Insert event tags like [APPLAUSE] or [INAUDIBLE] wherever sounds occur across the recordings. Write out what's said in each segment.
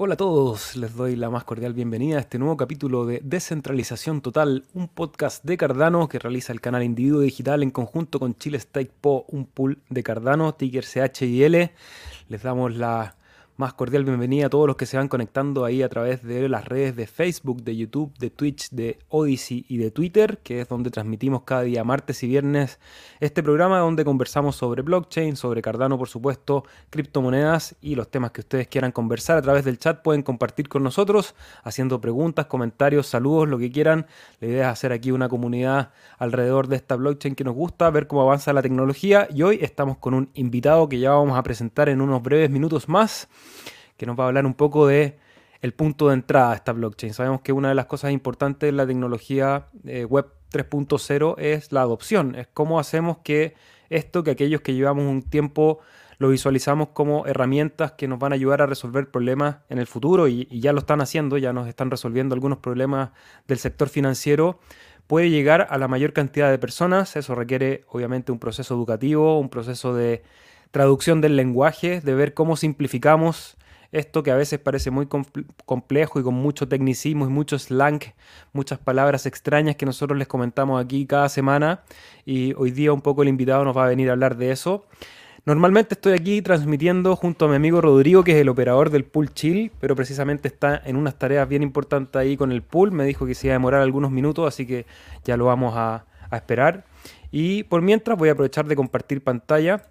Hola a todos, les doy la más cordial bienvenida a este nuevo capítulo de Descentralización Total, un podcast de Cardano que realiza el canal Individuo Digital en conjunto con Chile Stake Po, un pool de Cardano, ticker CHIL. Les damos la más cordial bienvenida a todos los que se van conectando ahí a través de las redes de Facebook, de YouTube, de Twitch, de Odyssey y de Twitter, que es donde transmitimos cada día martes y viernes este programa donde conversamos sobre blockchain, sobre Cardano por supuesto, criptomonedas y los temas que ustedes quieran conversar a través del chat pueden compartir con nosotros haciendo preguntas, comentarios, saludos, lo que quieran. La idea es hacer aquí una comunidad alrededor de esta blockchain que nos gusta, ver cómo avanza la tecnología y hoy estamos con un invitado que ya vamos a presentar en unos breves minutos más que nos va a hablar un poco de el punto de entrada a esta blockchain. Sabemos que una de las cosas importantes de la tecnología eh, web 3.0 es la adopción, es cómo hacemos que esto, que aquellos que llevamos un tiempo lo visualizamos como herramientas que nos van a ayudar a resolver problemas en el futuro y, ya lo están haciendo, ya nos están resolviendo algunos problemas del sector financiero, puede llegar a la mayor cantidad de personas. Eso requiere obviamente un proceso educativo, un proceso de traducción del lenguaje, de ver cómo simplificamos esto que a veces parece muy complejo y con mucho tecnicismo y mucho slang, muchas palabras extrañas que nosotros les comentamos aquí cada semana y hoy día un poco el invitado nos va a venir a hablar de eso. Normalmente estoy aquí transmitiendo junto a mi amigo Rodrigo, que es el operador del pool chill, pero precisamente está en unas tareas bien importantes ahí con el pool. Me dijo que se iba a demorar algunos minutos, así que ya lo vamos a, a esperar. Y por mientras voy a aprovechar de compartir pantalla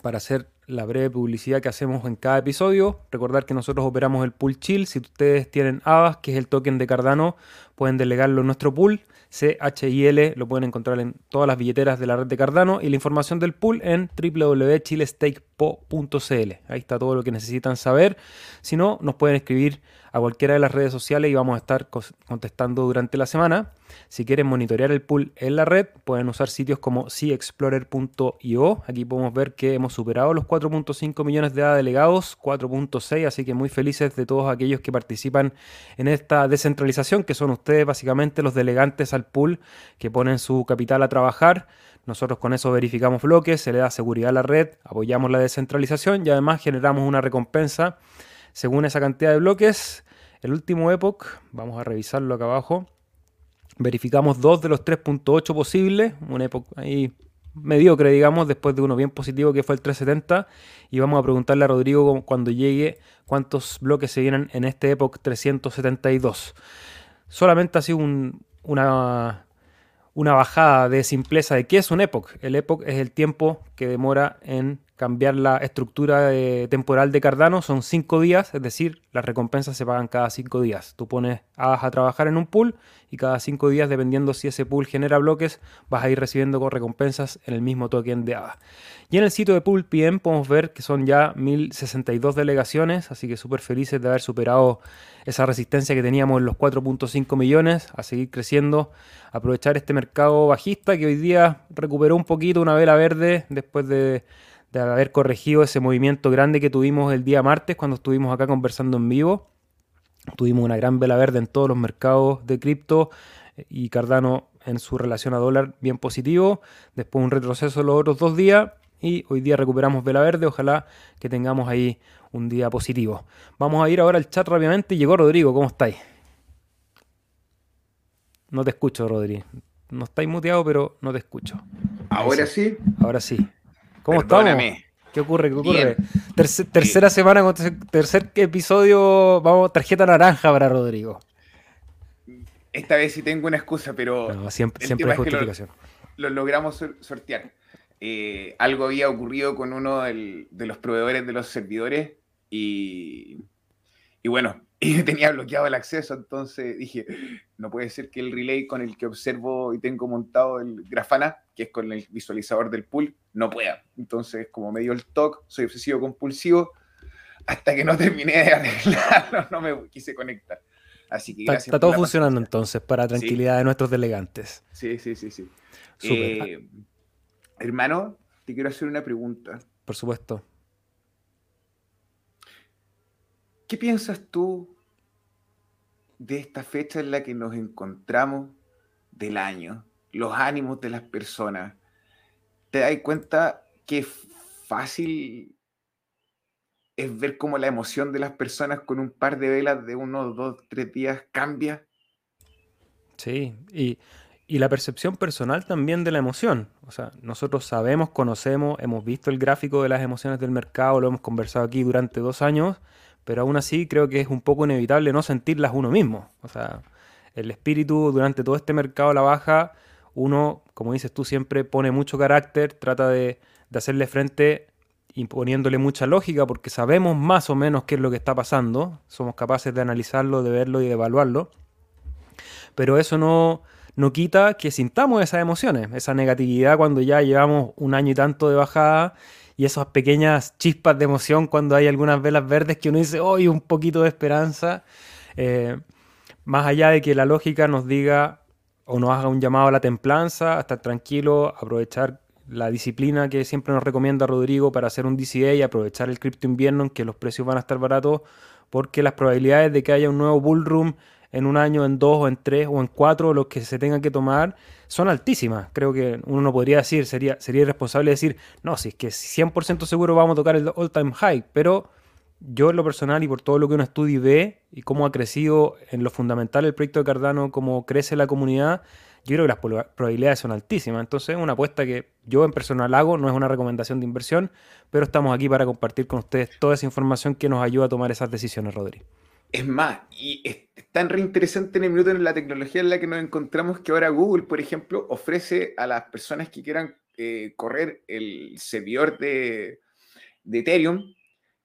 para hacer la breve publicidad que hacemos en cada episodio. Recordar que nosotros operamos el pool chill. Si ustedes tienen ABAS, que es el token de Cardano, pueden delegarlo en nuestro pool. CHIL lo pueden encontrar en todas las billeteras de la red de Cardano y la información del pool en www.chilestakepo.cl. Ahí está todo lo que necesitan saber. Si no, nos pueden escribir a cualquiera de las redes sociales y vamos a estar contestando durante la semana. Si quieren monitorear el pool en la red, pueden usar sitios como cexplorer.io. Aquí podemos ver que hemos superado los 4.5 millones de delegados, 4.6, así que muy felices de todos aquellos que participan en esta descentralización, que son ustedes básicamente los delegantes al pool que ponen su capital a trabajar. Nosotros con eso verificamos bloques, se le da seguridad a la red, apoyamos la descentralización y además generamos una recompensa según esa cantidad de bloques. El último epoch, vamos a revisarlo acá abajo, verificamos dos de los 3.8 posibles, un epoch ahí mediocre, digamos, después de uno bien positivo que fue el 370. Y vamos a preguntarle a Rodrigo cuando llegue cuántos bloques se vienen en este Epoch 372. Solamente ha sido una, una bajada de simpleza de qué es un Epoch. El Epoch es el tiempo que demora en cambiar la estructura temporal de Cardano son 5 días, es decir, las recompensas se pagan cada 5 días. Tú pones a trabajar en un pool y cada 5 días, dependiendo si ese pool genera bloques, vas a ir recibiendo recompensas en el mismo token de ADA. Y en el sitio de Pool PM podemos ver que son ya 1062 delegaciones, así que súper felices de haber superado esa resistencia que teníamos en los 4.5 millones, a seguir creciendo, aprovechar este mercado bajista que hoy día recuperó un poquito una vela verde después de de haber corregido ese movimiento grande que tuvimos el día martes cuando estuvimos acá conversando en vivo. Tuvimos una gran vela verde en todos los mercados de cripto y Cardano en su relación a dólar bien positivo. Después un retroceso los otros dos días y hoy día recuperamos vela verde. Ojalá que tengamos ahí un día positivo. Vamos a ir ahora al chat rápidamente. Llegó Rodrigo, ¿cómo estáis? No te escucho, Rodrigo. No estáis muteado, pero no te escucho. Ahora sí. Ahora sí. ¿Cómo estamos? ¿Qué ocurre? ¿Qué ocurre? tercera semana, tercer episodio, vamos, tarjeta naranja para Rodrigo. Esta vez sí tengo una excusa, pero. siempre siempre hay justificación. lo, logramos sortear. Eh, algo había ocurrido con uno de los proveedores de los servidores y, y bueno, [LAUGHS] y tenía bloqueado el acceso, entonces dije, no puede ser que el relay con el que observo y tengo montado el Grafana, que es con el visualizador del pool, no pueda. Entonces, como me dio el TOC, soy obsesivo compulsivo, hasta que no terminé de [LAUGHS] arreglarlo, no me quise conectar. Así que Está, todo funcionando entonces, para tranquilidad de nuestros delegantes. Sí, sí, sí, sí. Eh, hermano, te quiero hacer una pregunta. Por supuesto. ¿Qué piensas tú de esta fecha en la que nos encontramos del año? Los ánimos de las personas. ¿Te das cuenta que fácil es ver cómo la emoción de las personas con un par de velas de uno, dos, tres días cambia. Sí, y, y la percepción personal también de la emoción. O sea, nosotros sabemos, conocemos, hemos visto el gráfico de las emociones del mercado, lo hemos conversado aquí durante dos años, pero aún así creo que es un poco inevitable no sentirlas uno mismo. O sea, el espíritu durante todo este mercado a la baja, uno, como dices tú, siempre pone mucho carácter, trata de, de hacerle frente imponiéndole mucha lógica porque sabemos más o menos qué es lo que está pasando, somos capaces de analizarlo, de verlo y de evaluarlo, pero eso no, no quita que sintamos esas emociones, esa negatividad cuando ya llevamos un año y tanto de bajada y esas pequeñas chispas de emoción cuando hay algunas velas verdes que uno dice, hoy un poquito de esperanza, eh, más allá de que la lógica nos diga o nos haga un llamado a la templanza, a estar tranquilo, aprovechar la disciplina que siempre nos recomienda Rodrigo para hacer un DCA y aprovechar el cripto invierno en que los precios van a estar baratos, porque las probabilidades de que haya un nuevo bull room en un año, en dos o en tres o en cuatro, los que se tengan que tomar, son altísimas. Creo que uno no podría decir, sería, sería irresponsable decir, no, si es que 100% seguro vamos a tocar el all time high, pero yo en lo personal y por todo lo que uno estudia y ve y cómo ha crecido en lo fundamental el proyecto de Cardano, cómo crece la comunidad, yo creo que las probabilidades son altísimas. Entonces, una apuesta que yo en personal hago, no es una recomendación de inversión, pero estamos aquí para compartir con ustedes toda esa información que nos ayuda a tomar esas decisiones, Rodri. Es más, y es tan reinteresante en el minuto en la tecnología en la que nos encontramos que ahora Google, por ejemplo, ofrece a las personas que quieran eh, correr el servidor de, de, Ethereum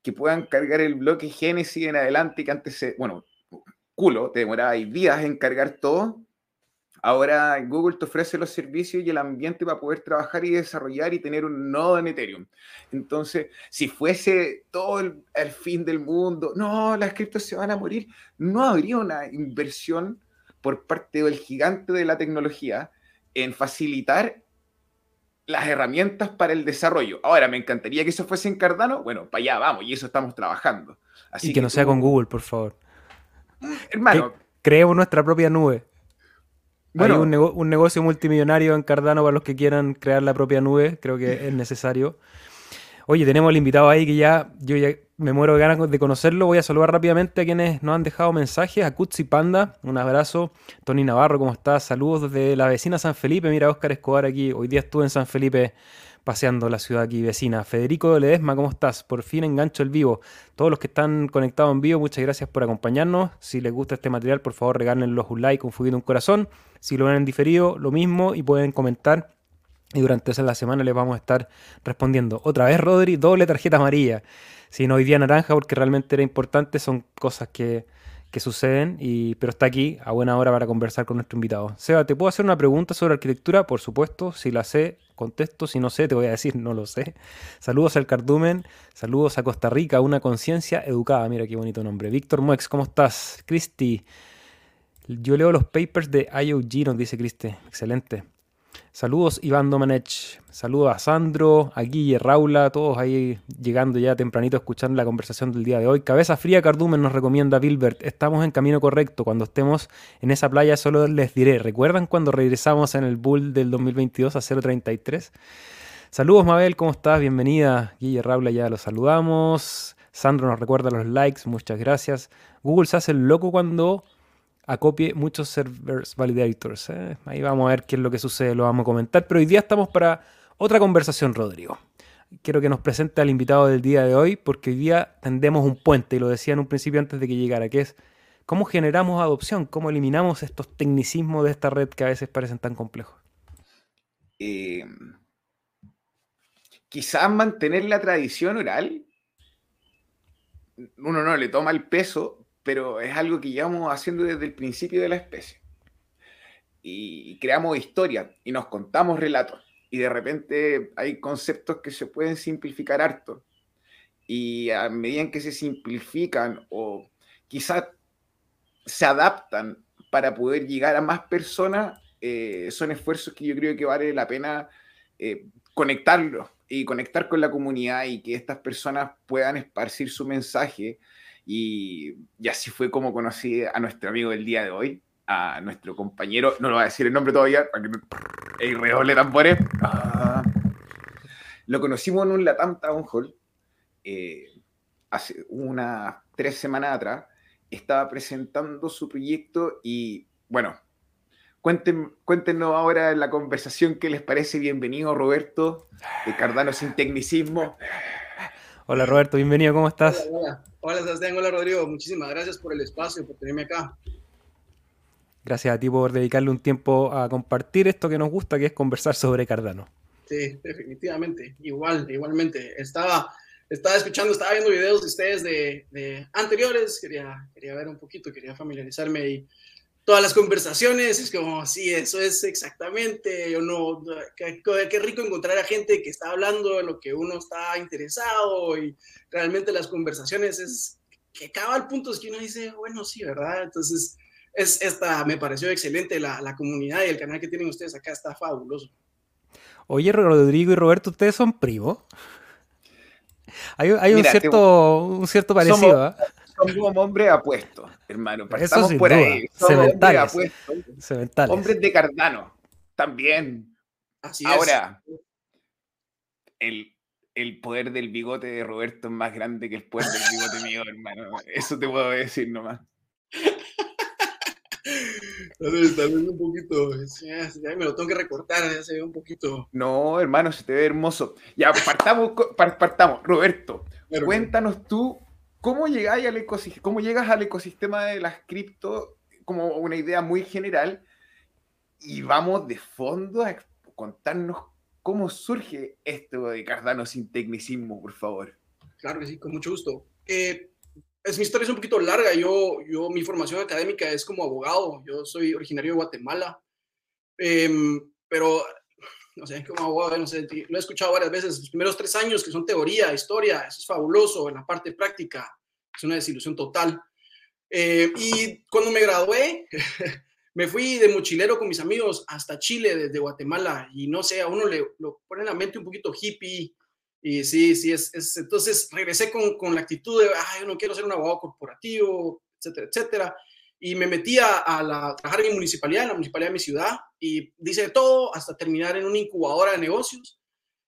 que puedan cargar el bloque Genesis en adelante, que antes, se, bueno, culo, te demoraba días en cargar todo Ahora Google te ofrece los servicios y el ambiente para poder trabajar y desarrollar y tener un nodo en Ethereum. Entonces, si fuese todo el, fin del mundo, no, las criptos se van a morir, no habría una inversión por parte del gigante de la tecnología en facilitar las herramientas para el desarrollo. Ahora, me encantaría que eso fuese en Cardano. Bueno, para allá vamos, y eso estamos trabajando. Así y que, no sea con Google, por favor. Hermano. creemos nuestra propia nube. Bueno, Hay un, negocio multimillonario en Cardano para los que quieran crear la propia nube, creo que es necesario. Oye, tenemos el invitado ahí que ya yo ya me muero de ganas de conocerlo. Voy a saludar rápidamente a quienes nos han dejado mensajes. A Kutsi Panda, un abrazo. Tony Navarro, ¿cómo estás? Saludos desde la vecina San Felipe. Mira, Oscar Escobar aquí. Hoy día estuve en San Felipe paseando la ciudad aquí vecina. Federico Ledesma, ¿cómo estás? Por fin engancho el vivo. Todos los que están conectados en vivo, muchas gracias por acompañarnos. Si les gusta este material, por favor regálenlos un like, un fuguito, un corazón. Si lo ven en diferido, lo mismo y pueden comentar. Y durante esa la semana les vamos a estar respondiendo. Otra vez, Rodri, doble tarjeta amarilla. Si no, hoy día naranja porque realmente era importante. Son cosas que, que suceden, y, pero está aquí a buena hora para conversar con nuestro invitado. Seba, ¿te puedo hacer una pregunta sobre arquitectura? Por supuesto, si la sé, contesto. Si no sé, te voy a decir, no lo sé. Saludos al Cardumen, saludos a Costa Rica, una conciencia educada. Mira qué bonito nombre. Víctor Muex, ¿cómo estás? Cristi, yo leo los papers de IOG, nos dice Cristi. Excelente. Saludos Iván Domenech, saludos a Sandro, a Guille, Raula, todos ahí llegando ya tempranito escuchando la conversación del día de hoy. Cabeza Fría Cardumen nos recomienda Bilbert, estamos en camino correcto, cuando estemos en esa playa solo les diré, ¿recuerdan cuando regresamos en el Bull del 2022 a 033? Saludos Mabel, ¿cómo estás? Bienvenida. Guille, Raula, ya los saludamos. Sandro nos recuerda los likes, muchas gracias. Google se hace loco cuando acopie muchos servers validators. ¿eh? Ahí vamos a ver qué es lo que sucede, lo vamos a comentar. Pero hoy día estamos para otra conversación, Rodrigo. Quiero que nos presente al invitado del día de hoy, porque hoy día tendemos un puente, y lo decía en un principio antes de que llegara, que es cómo generamos adopción, cómo eliminamos estos tecnicismos de esta red que a veces parecen tan complejos. Eh, quizás mantener la tradición oral, uno no le toma el peso, pero es algo que llevamos haciendo desde el principio de la especie. Y creamos historia y nos contamos relatos. Y de repente hay conceptos que se pueden simplificar harto. Y a medida que se simplifican o quizás se adaptan para poder llegar a más personas, eh, son esfuerzos que yo creo que vale la pena eh, conectarlos y conectar con la comunidad y que estas personas puedan esparcir su mensaje y, así fue como conocí a nuestro amigo del día de hoy, a nuestro compañero, no lo voy a decir el nombre todavía, para que no... redoble tambores. Ah. Lo conocimos en un Latam Town Hall. Eh, hace unas tres semanas atrás, estaba presentando su proyecto y, bueno, cuenten, cuéntenos ahora en la conversación qué les parece. Bienvenido, Roberto, de Cardano Sin Tecnicismo. Hola, Roberto, bienvenido, ¿cómo estás? Hola, hola. Hola Sebastián, hola, Rodrigo. Muchísimas gracias por el espacio, por tenerme acá. Gracias a ti por dedicarle un tiempo a compartir esto que nos gusta, que es conversar sobre Cardano. Sí, definitivamente. Igual, igualmente. Estaba, estaba escuchando, estaba viendo videos de ustedes de, anteriores, quería, quería ver un poquito, quería familiarizarme y todas las conversaciones, es como, sí, eso es exactamente, o no, qué, qué, rico encontrar a gente que está hablando de lo que uno está interesado y realmente las conversaciones es que acaba el punto es que uno dice, bueno, sí, ¿verdad? Entonces, es esta, me pareció excelente la, la comunidad y el canal que tienen ustedes acá está fabuloso. Oye, Rodrigo y Roberto, ¿ustedes son primos? Hay, hay un, cierto, un cierto parecido. Somos, ¿eh? Somos hombres apuestos, hermano. Partamos por ahí. Somos hombres apuestos. Hombres de Cardano, también. Así Ahora, el, el poder del bigote de Roberto es más grande que el poder del bigote mío, [LAUGHS] hermano. Eso te puedo decir nomás. [LAUGHS] Tal un poquito, ya, me lo tengo que recortar, ya se ve un poquito. No, hermano, se te ve hermoso. Ya, partamos, partamos. Roberto, cuéntanos tú cómo llegáis al cómo llegas al ecosistema de las cripto, como una idea muy general, y vamos de fondo a contarnos cómo surge esto de Cardano sin tecnicismo, por favor. Claro que sí, con mucho gusto. Eh, es mi historia es un poquito larga. Yo, yo, mi formación académica es como abogado. Yo soy originario de Guatemala. Em, pero, no sé, como abogado, no sé, lo he escuchado varias veces. Los primeros tres años, que son teoría, historia, eso es fabuloso. En la parte práctica, es una desilusión total. Eh, y cuando me gradué, [LAUGHS] me fui de mochilero con mis amigos hasta Chile, desde Guatemala. Y no sé, a uno le lo pone en la mente un poquito hippie y sí, sí, es, es entonces regresé con, con, la actitud de, ay, yo no quiero ser un abogado corporativo, etcétera, etcétera. Y me metí a, la, trabajar en mi municipalidad, en la municipalidad de mi ciudad, y dice todo hasta terminar en una incubadora de negocios.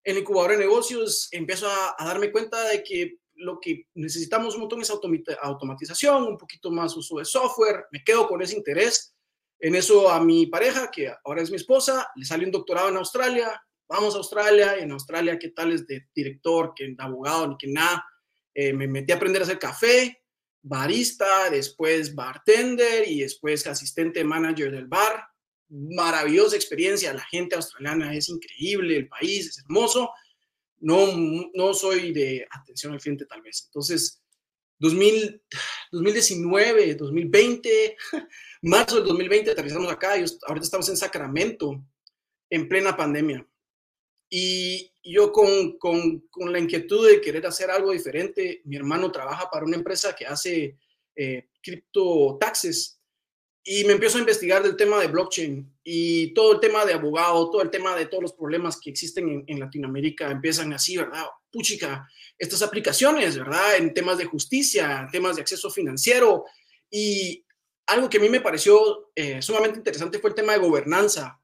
En la incubadora de negocios empiezo a, a darme cuenta de que lo que necesitamos un montón es automatización, un poquito más uso de software. Me quedo con ese interés. En eso a mi pareja, que ahora es mi esposa, le salió un doctorado en Australia, vamos a Australia, y en Australia, ¿qué tal es de director, que abogado, ni que nada? Eh, me metí a aprender a hacer café, barista, después bartender y después asistente manager del bar. Maravillosa experiencia, la gente australiana es increíble, el país es hermoso. No, no soy de atención al cliente tal vez. Entonces, 2000, 2019, 2020, marzo del 2020 aterrizamos acá y ahorita estamos en Sacramento en plena pandemia. Y yo con, con, con, la inquietud de querer hacer algo diferente, mi hermano trabaja para una empresa que hace eh, cripto taxes y me empiezo a investigar del tema de blockchain y todo el tema de abogado, todo el tema de todos los problemas que existen en, en Latinoamérica empiezan así, ¿verdad? Puchica, estas aplicaciones, ¿verdad? En temas de justicia, temas de acceso financiero y algo que a mí me pareció eh, sumamente interesante fue el tema de gobernanza,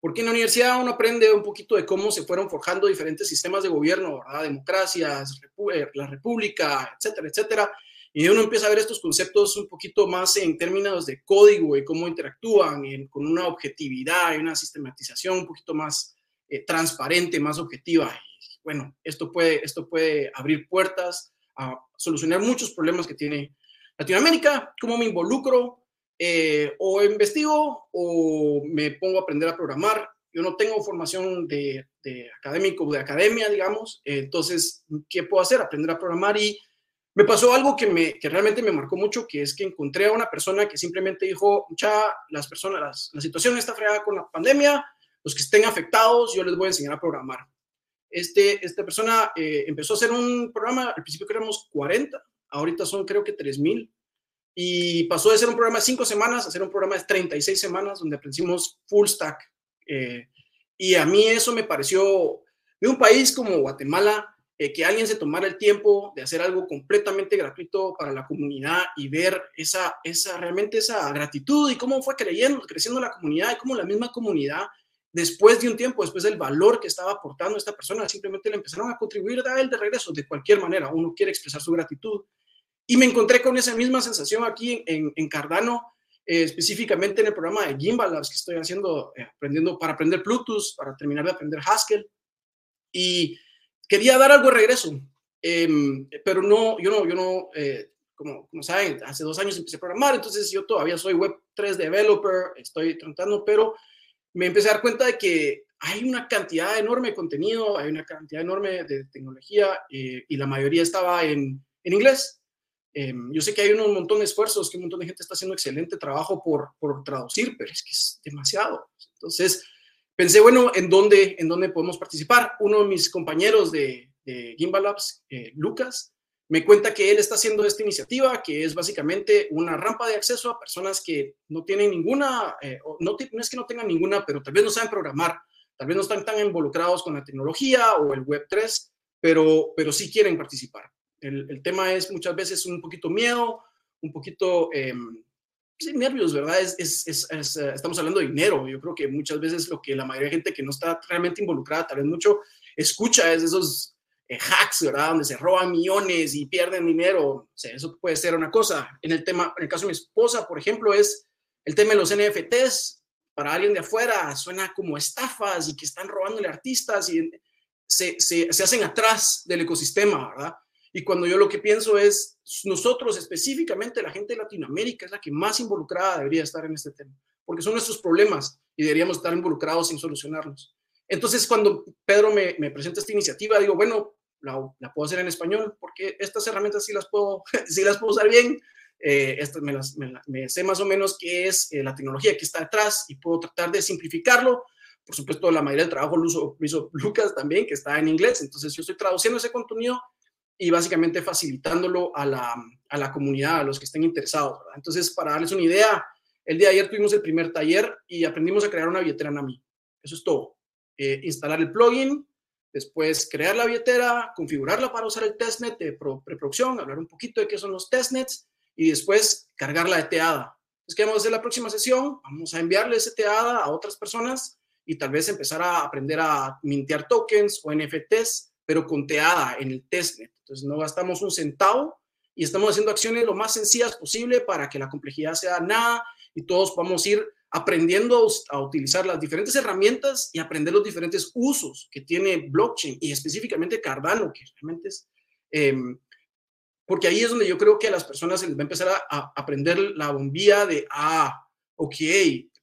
porque en la universidad uno aprende un poquito de cómo se fueron forjando diferentes sistemas de gobierno, democracias, eh, la república, etcétera, etcétera. Y uno empieza a ver estos conceptos un poquito más en términos de código y cómo interactúan con una objetividad y una sistematización un poquito más eh, transparente, más objetiva. Bueno, esto puede, esto puede abrir puertas a solucionar muchos problemas que tiene Latinoamérica, cómo me involucro eh, o investigo o me pongo a aprender a programar. Yo no tengo formación de, de académico, de academia, digamos. entonces, ¿qué puedo hacer? Aprender a programar y me pasó algo que, me, que realmente me marcó mucho, que es que encontré a una persona que simplemente dijo, ya, las personas, la situación está fregada con la pandemia, los que estén afectados, yo les voy a enseñar a programar. Este, esta persona eh, empezó a hacer un programa, al principio éramos 40, ahorita son creo que 3000 y pasó de ser un programa de cinco semanas a ser un programa de 36 semanas donde aprendimos full stack. Eh, y a mí eso me pareció, de un país como Guatemala, eh, que alguien se tomara el tiempo de hacer algo completamente gratuito para la comunidad y ver esa, esa realmente esa gratitud y cómo fue creyendo, creciendo la comunidad y cómo la misma comunidad después de un tiempo, después del valor que estaba aportando esta persona, simplemente le empezaron a contribuir a él de regreso, de cualquier manera. Uno quiere expresar su gratitud. Y me encontré con esa misma sensación aquí en, en Cardano, eh, específicamente en el programa de Gimbal Labs que estoy haciendo, eh, aprendiendo para aprender Bluetooth, para terminar de aprender Haskell. Y quería dar algo de regreso, em, pero no, yo no, yo no, eh, como, como saben, hace dos años empecé a programar, entonces yo todavía soy Web 3 developer, estoy tratando, pero me empecé a dar cuenta de que hay una cantidad enorme de contenido, hay una cantidad enorme de tecnología eh, y la mayoría estaba en, en inglés. Em, yo sé que hay un montón de esfuerzos, que un montón de gente está haciendo excelente trabajo por, por traducir, pero es que es demasiado. Entonces, pensé, bueno, ¿en dónde, en dónde podemos participar? Uno de mis compañeros de, de Gimbal Labs, eh, Lucas, me cuenta que él está haciendo esta iniciativa, que es básicamente una rampa de acceso a personas que no tienen ninguna, eh, no, no, es que no tengan ninguna, pero tal vez no saben programar, tal vez no están tan involucrados con la tecnología o el Web 3, pero, pero sí quieren participar. El, el tema es muchas veces un poquito miedo, un poquito eh, nervios, ¿verdad? Es, es, es, eh, estamos hablando de dinero. Yo creo que muchas veces lo que la mayoría de gente que no está realmente involucrada, tal vez mucho, escucha es esos eh, hacks, ¿verdad? Donde se roban millones y pierden dinero. O sea, eso puede ser una cosa. En el tema, en el caso de mi esposa, por ejemplo, es el tema de los NFTs. Para alguien de afuera suena como estafas y que están robándole artistas y se, se, se hacen atrás del ecosistema, ¿verdad? Y cuando yo lo que pienso es, nosotros específicamente, la gente de Latinoamérica es la que más involucrada debería estar en este tema, porque son nuestros problemas y deberíamos estar involucrados en solucionarlos. Entonces, cuando Pedro me, me presenta esta iniciativa, digo, bueno, la, la, puedo hacer en español, porque estas herramientas sí las puedo, [LAUGHS] sí las puedo usar bien. Eh, me, las, me, me, sé más o menos qué es eh, la tecnología que está detrás y puedo tratar de simplificarlo. Por supuesto, la mayoría del trabajo lo, uso, lo hizo [LAUGHS] Lucas también, que está en inglés. Entonces, yo estoy traduciendo ese contenido y básicamente facilitándolo a la, a la comunidad, a los que estén interesados. Entonces, para darles una idea, el día de ayer tuvimos el primer taller y aprendimos a crear una billetera NAMI. Eso es todo. Eh, instalar el plugin, Después, crear la billetera, configurarla para usar el testnet de preproducción, hablar un poquito de qué son los testnets y después cargarla de teada. Entonces, ¿qué vamos a hacer la próxima sesión? Vamos a enviarle ese teada a otras personas y tal vez empezar a aprender a mintear tokens o NFTs, pero con teada en el testnet. Entonces, no gastamos un centavo y estamos haciendo acciones lo más sencillas posible para que la complejidad sea nada y todos podamos ir aprendiendo a utilizar las diferentes herramientas y aprender los diferentes usos que tiene blockchain y específicamente Cardano, que realmente es, eh, porque ahí es donde yo creo que a las personas se les va a empezar a, aprender la bombilla de, ah, ok,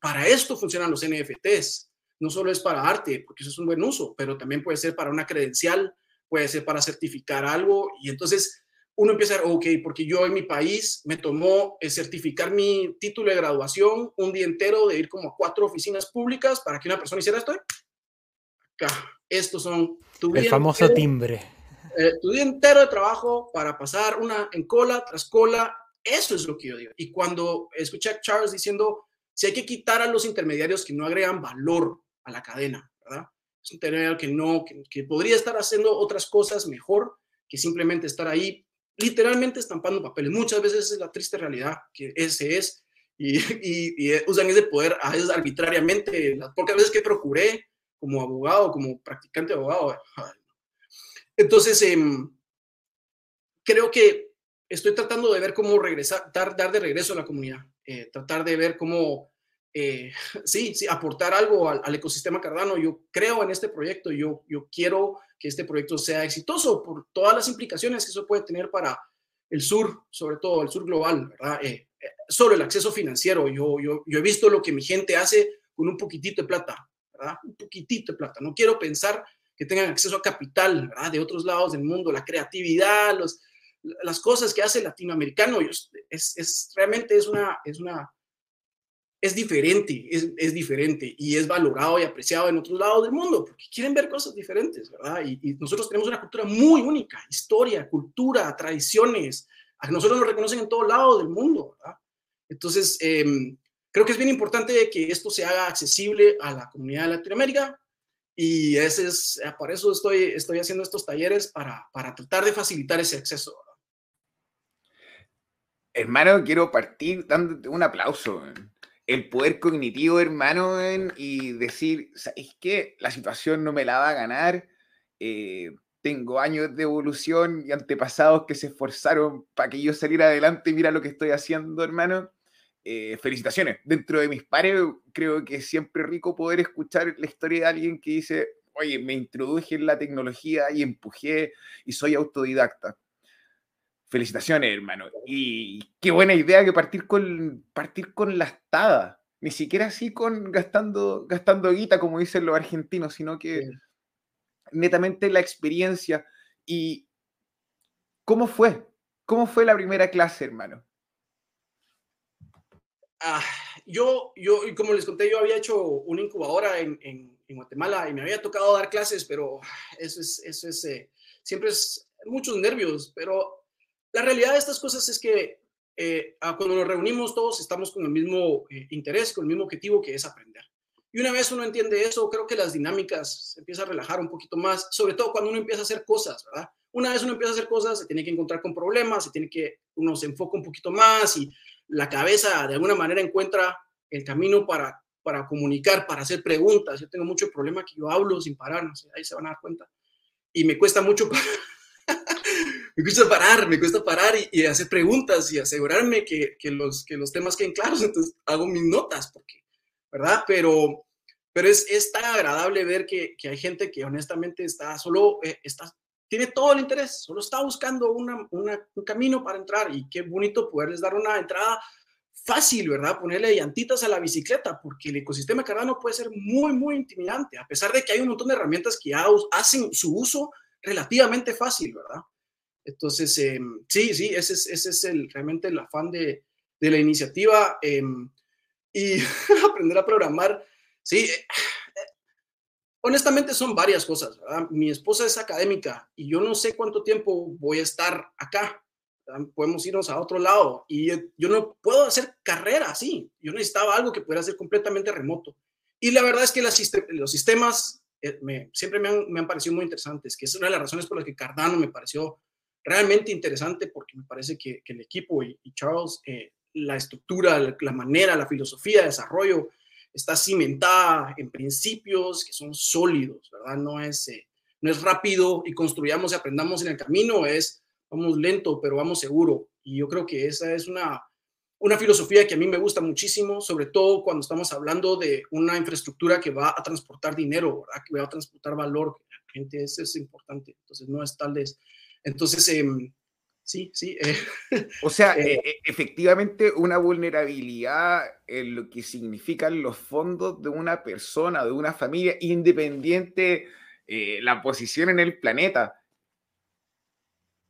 para esto funcionan los NFTs, no solo es para arte, porque eso es un buen uso, pero también puede ser para una credencial, puede ser para certificar algo y entonces uno empieza a decir, ok, porque yo en mi país me tomó eh, certificar mi título de graduación un día entero de ir como a cuatro oficinas públicas para que una persona hiciera esto. Acá, estos son tu El famoso entero, timbre. Eh, tu día entero de trabajo para pasar una en cola tras cola. Eso es lo que yo digo. Y cuando escuché a Charles diciendo, si hay que quitar a los intermediarios que no agregan valor a la cadena, ¿verdad? Es un intermediario que no, que, que podría estar haciendo otras cosas mejor que simplemente estar ahí literalmente estampando papeles. Muchas veces es la triste realidad que ese es y, y, y usan ese poder a veces arbitrariamente. Las pocas veces que procuré como abogado, como practicante de abogado. Entonces, eh, creo que estoy tratando de ver cómo regresar, dar, dar de regreso a la comunidad, eh, tratar de ver cómo, eh, [LAUGHS] sí, sí, aportar algo al, ecosistema Cardano. Yo creo en este proyecto, yo, yo quiero que este proyecto sea exitoso por todas las implicaciones que eso puede tener para el sur, sobre todo el sur global, ¿verdad? Eh, eh, solo el acceso financiero, yo, yo, yo he visto lo que mi gente hace con un poquitito de plata, ¿verdad? Un poquitito de plata. No quiero pensar que tengan acceso a capital, ¿verdad? De otros lados del mundo, la creatividad, los, las cosas que hace el latinoamericano, es, es, realmente es una, es una es diferente, es, es, diferente y es valorado y apreciado en otros lados del mundo porque quieren ver cosas diferentes, ¿verdad? Y, y nosotros tenemos una cultura muy única, historia, cultura, tradiciones, a nosotros nos reconocen en todos lados del mundo, ¿verdad? Entonces, eh, creo que es bien importante que esto se haga accesible a la comunidad de Latinoamérica y ese es, por eso estoy, estoy haciendo estos talleres para, para tratar de facilitar ese acceso. Hermano, quiero partir dándote un aplauso. El poder cognitivo, hermano, y decir, ¿sabes qué? La situación no me la va a ganar. Eh, tengo años de evolución y antepasados que se esforzaron para que yo saliera adelante mira lo que estoy haciendo, hermano. Eh, felicitaciones. Dentro de mis pares, creo que es siempre rico poder escuchar la historia de alguien que dice, oye, me introduje en la tecnología y empujé y soy autodidacta. Felicitaciones, hermano. Y qué buena idea que partir con, partir con la estada. Ni siquiera así con gastando, gastando guita, como dicen los argentinos, sino que netamente la experiencia. ¿Y cómo fue? ¿Cómo fue la primera clase, hermano? Ah, yo, yo, como les conté, yo había hecho una incubadora en, en, Guatemala y me había tocado dar clases, pero eso es, eso es eh, siempre es muchos nervios, pero la realidad de estas cosas es que eh, cuando nos reunimos todos estamos con el mismo eh, interés, con el mismo objetivo que es aprender. Y una vez uno entiende eso, creo que las dinámicas se empieza a relajar un poquito más, sobre todo cuando uno empieza a hacer cosas, ¿verdad? Una vez uno empieza a hacer cosas, se tiene que encontrar con problemas, se tiene que, uno se enfoca un poquito más y la cabeza de alguna manera encuentra el camino para, para comunicar, para hacer preguntas. Yo tengo mucho problema que yo hablo sin parar, no sé, ahí se van a dar cuenta. Y me cuesta mucho [LAUGHS] me cuesta parar, me cuesta parar y, hacer preguntas y asegurarme que, que, los, que los temas queden claros. Entonces hago mis notas, ¿verdad? Pero, pero es, es tan agradable ver que, que, hay gente que honestamente está solo, eh, está, tiene todo el interés, solo está buscando una, una, un camino para entrar y qué bonito poderles dar una entrada fácil, ¿verdad? Ponerle llantitas a la bicicleta, porque el ecosistema Cardano puede ser muy, muy intimidante, a pesar de que hay un montón de herramientas que ya hacen su uso relativamente fácil, ¿verdad? Entonces, em, sí, sí, ese es, ese es el, realmente el afán de, de la iniciativa. Em, y [LAUGHS] aprender a programar, sí, eh, honestamente son varias cosas. ¿verdad? Mi esposa es académica y yo no sé cuánto tiempo voy a estar acá. Podemos irnos a otro lado y yo no puedo hacer carrera así. Yo necesitaba algo que pudiera ser completamente remoto. Y la verdad es que los sistemas eh, me, siempre me han, me han, parecido muy interesantes, que es una de las razones por las que Cardano me pareció realmente interesante porque me parece que, el equipo y, Charles, eh, la estructura, la, manera, la filosofía de desarrollo está cimentada en principios que son sólidos, ¿verdad? No es, eh, no es rápido y construyamos y aprendamos en el camino, es vamos lento, pero vamos seguro. Y yo creo que esa es una, una filosofía que a mí me gusta muchísimo, sobre todo cuando estamos hablando de una infraestructura que va a transportar dinero, ¿verdad? que va a transportar valor. Gente, eso es importante. Entonces, no es tal vez entonces, em, sí, sí. Eh, [LAUGHS] o sea, eh, e, efectivamente una vulnerabilidad en lo que significan los fondos de una persona, de una familia, independiente eh, la posición en el planeta.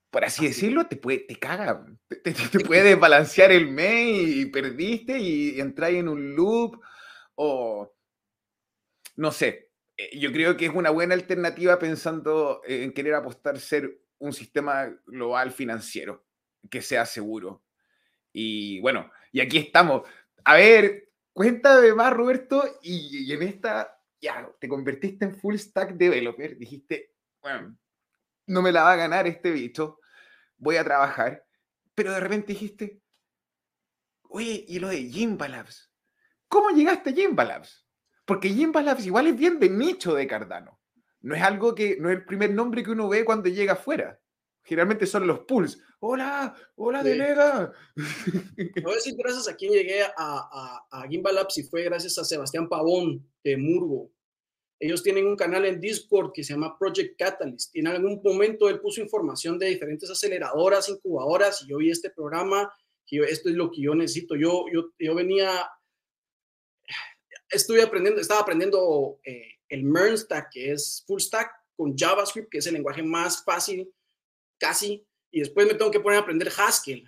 Por así, decirlo, te, puede, te caga, te, [LAUGHS] puede desbalancear el mes y perdiste y, y entras en un loop o no sé, yo creo que es una buena alternativa pensando en querer apostar ser un sistema global financiero que sea seguro. Y bueno, y aquí estamos. A ver, cuéntame más, Roberto, y, en esta, ya, te convertiste en full stack developer, dijiste, bueno, no me la va a ganar este bicho, voy a trabajar, pero de repente dijiste, oye, y lo de Jimba Labs, ¿cómo llegaste a Jimba Labs? Porque Jimba Labs igual es bien de nicho de Cardano no es algo que, no es el primer nombre que uno ve cuando llega afuera. Generalmente son los pools. Hola, hola, delega. Decir gracias a quien llegué a, a, a Labs y fue gracias a Sebastián Pavón de Murgo. Ellos tienen un canal en Discord que se llama Project Catalyst y en algún momento él puso información de diferentes aceleradoras, incubadoras y yo vi este programa y esto es lo que yo necesito. Yo, yo, yo venía, estuve aprendiendo, estaba aprendiendo eh, el MERN stack, que es full stack con JavaScript, que es el lenguaje más fácil, casi, y después me tengo que poner a aprender Haskell.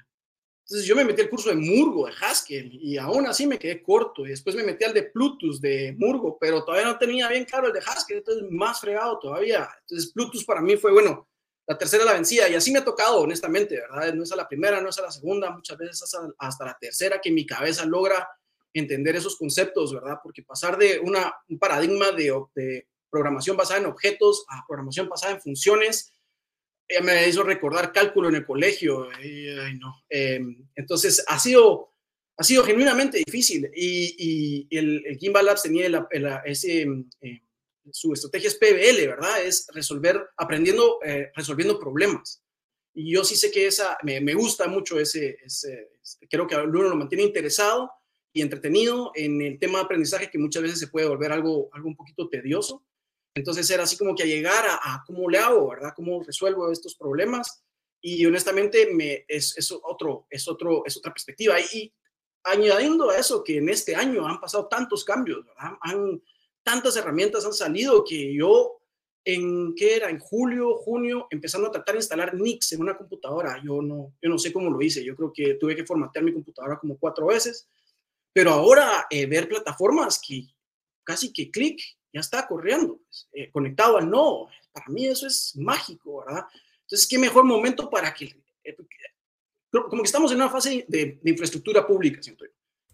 Entonces yo me metí al curso de Murgo, de Haskell, y aún así me quedé corto. Y después me metí al de Plutus, de Murgo, pero todavía no tenía bien claro el de Haskell, entonces más fregado todavía. Entonces Plutus para mí fue, bueno, la tercera la vencida, y así me ha tocado, honestamente, ¿verdad? No es a la primera, no es a la segunda, muchas veces hasta, hasta la tercera que mi cabeza logra entender esos conceptos, ¿verdad? Porque pasar de una, un paradigma de, programación basada en objetos a programación basada en funciones, ya me hizo recordar cálculo en el colegio. no. Em, entonces, ha sido, ha sido genuinamente difícil. Y, el, el, Gimbal Labs tenía ese, eh, su estrategia es PBL, ¿verdad? Es resolver, aprendiendo, eh, resolviendo problemas. Y yo sí sé que esa, me, me gusta mucho ese, ese, creo que uno lo mantiene interesado y entretenido en el tema de aprendizaje que muchas veces se puede volver algo, algo un poquito tedioso. Entonces era así como que a llegar a, a cómo le hago, ¿verdad? ¿Cómo resuelvo estos problemas? Y honestamente me, es, es, otro, es, otro, es otra perspectiva. Y añadiendo a eso que en este año han pasado tantos cambios, ¿verdad? Han, tantas herramientas han salido que yo en qué era en julio, junio, empezando a tratar de instalar Nix en una computadora. Yo no, yo no sé cómo lo hice. Yo creo que tuve que formatear mi computadora como cuatro veces. Pero ahora eh, ver plataformas que casi que clic ya está corriendo, pues, eh, conectado al no. Para mí eso es mágico, ¿verdad? Entonces, qué mejor momento para que eh, como que estamos en una fase de, infraestructura pública, siento yo.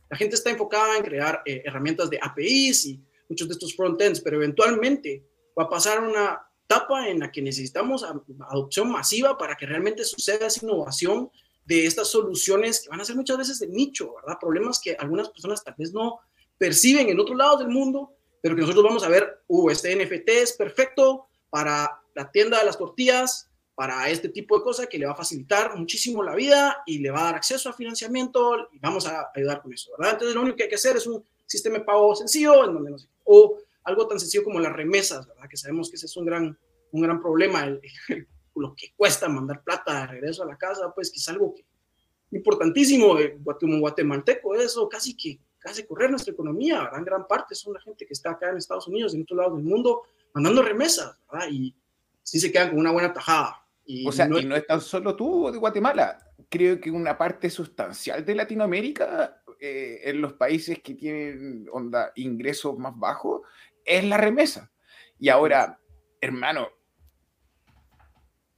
La gente está enfocada en crear eh, herramientas de APIs y muchos de estos frontends, pero eventualmente va a pasar una etapa en la que necesitamos adopción masiva para que realmente suceda esa innovación de estas soluciones que van a ser muchas veces de nicho, ¿verdad? Problemas que algunas personas tal vez no perciben en otros lados del mundo, pero que nosotros vamos a ver, uh, este NFT es perfecto para la tienda de las tortillas, para este tipo de cosas que le va a facilitar muchísimo la vida y le va a dar acceso a financiamiento y vamos a ayudar con eso, ¿verdad? Entonces lo único que hay que hacer es un sistema de pago sencillo, en donde no sé, o algo tan sencillo como las remesas, ¿verdad? Que sabemos que ese es un gran, un gran problema, lo que cuesta mandar plata de regreso a la casa, pues que es algo que, importantísimo eh, como guatemalteco, eso casi que casi correr nuestra economía, ¿verdad? En gran parte son la gente que está acá en Estados Unidos y en otros lados del mundo mandando remesas, ¿verdad? Y sí se quedan con una buena tajada o sea, no y no es tan solo tú de Guatemala. Creo que una parte sustancial de Latinoamérica, eh, en los países que tienen onda, ingresos más bajos, es la remesa. Y ahora, hermano,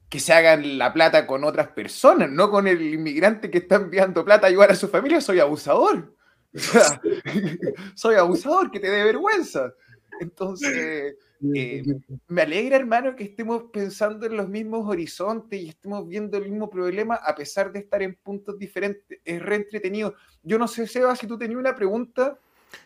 que se hagan la plata con otras personas, no con el inmigrante que está enviando plata a ayudar a su familia, soy abusador. [LAUGHS] soy abusador, que te dé vergüenza. Entonces, eh, me alegra, hermano, que estemos pensando en los mismos horizontes y estemos viendo el mismo problema a pesar de estar en puntos diferentes. Es re entretenido. Yo no sé, Seba, si tú tenías una pregunta.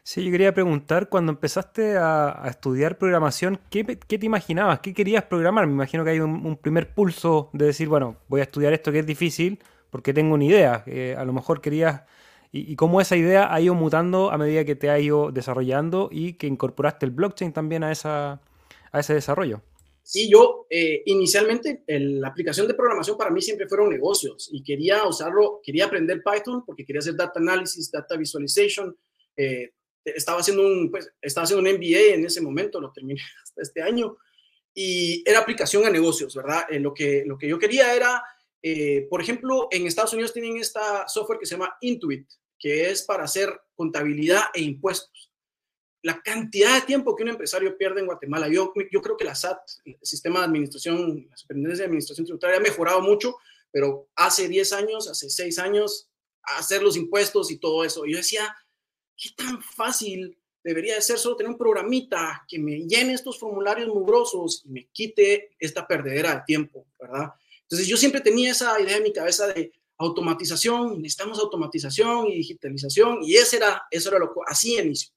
Sí, yo quería preguntar, cuando empezaste a, estudiar programación, ¿qué, te imaginabas? ¿Qué querías programar? Me imagino que hay un, primer pulso de decir, bueno, voy a estudiar esto que es difícil porque tengo una idea. a lo mejor querías y, cómo esa idea ha ido mutando a medida que te ha ido desarrollando y que incorporaste el blockchain también a ese desarrollo. Sí, yo eh, inicialmente la aplicación de programación para mí siempre fueron negocios y quería usarlo, quería aprender Python porque quería hacer data analysis, data visualization. Eh, estaba, haciendo un, pues, estaba haciendo un MBA en ese momento, lo terminé [LAUGHS] hasta este año y era aplicación a negocios, ¿verdad? Eh, lo, que, lo que yo quería era eh, por ejemplo, en Estados Unidos tienen esta software que se llama Intuit, que es para hacer contabilidad e impuestos. La cantidad de tiempo que un empresario pierde en Guatemala, yo, yo creo que la SAT, el sistema de administración, la Superintendencia de Administración Tributaria ha mejorado mucho, pero hace 10 años, hace 6 años, hacer los impuestos y todo eso. Yo decía, ¿qué tan fácil debería de ser solo tener un programita que me llene estos formularios mugrosos y me quite esta perdedera de tiempo, ¿verdad? Entonces yo siempre tenía esa idea en mi cabeza de automatización, necesitamos automatización y digitalización, y ese era, eso era lo que así inicio.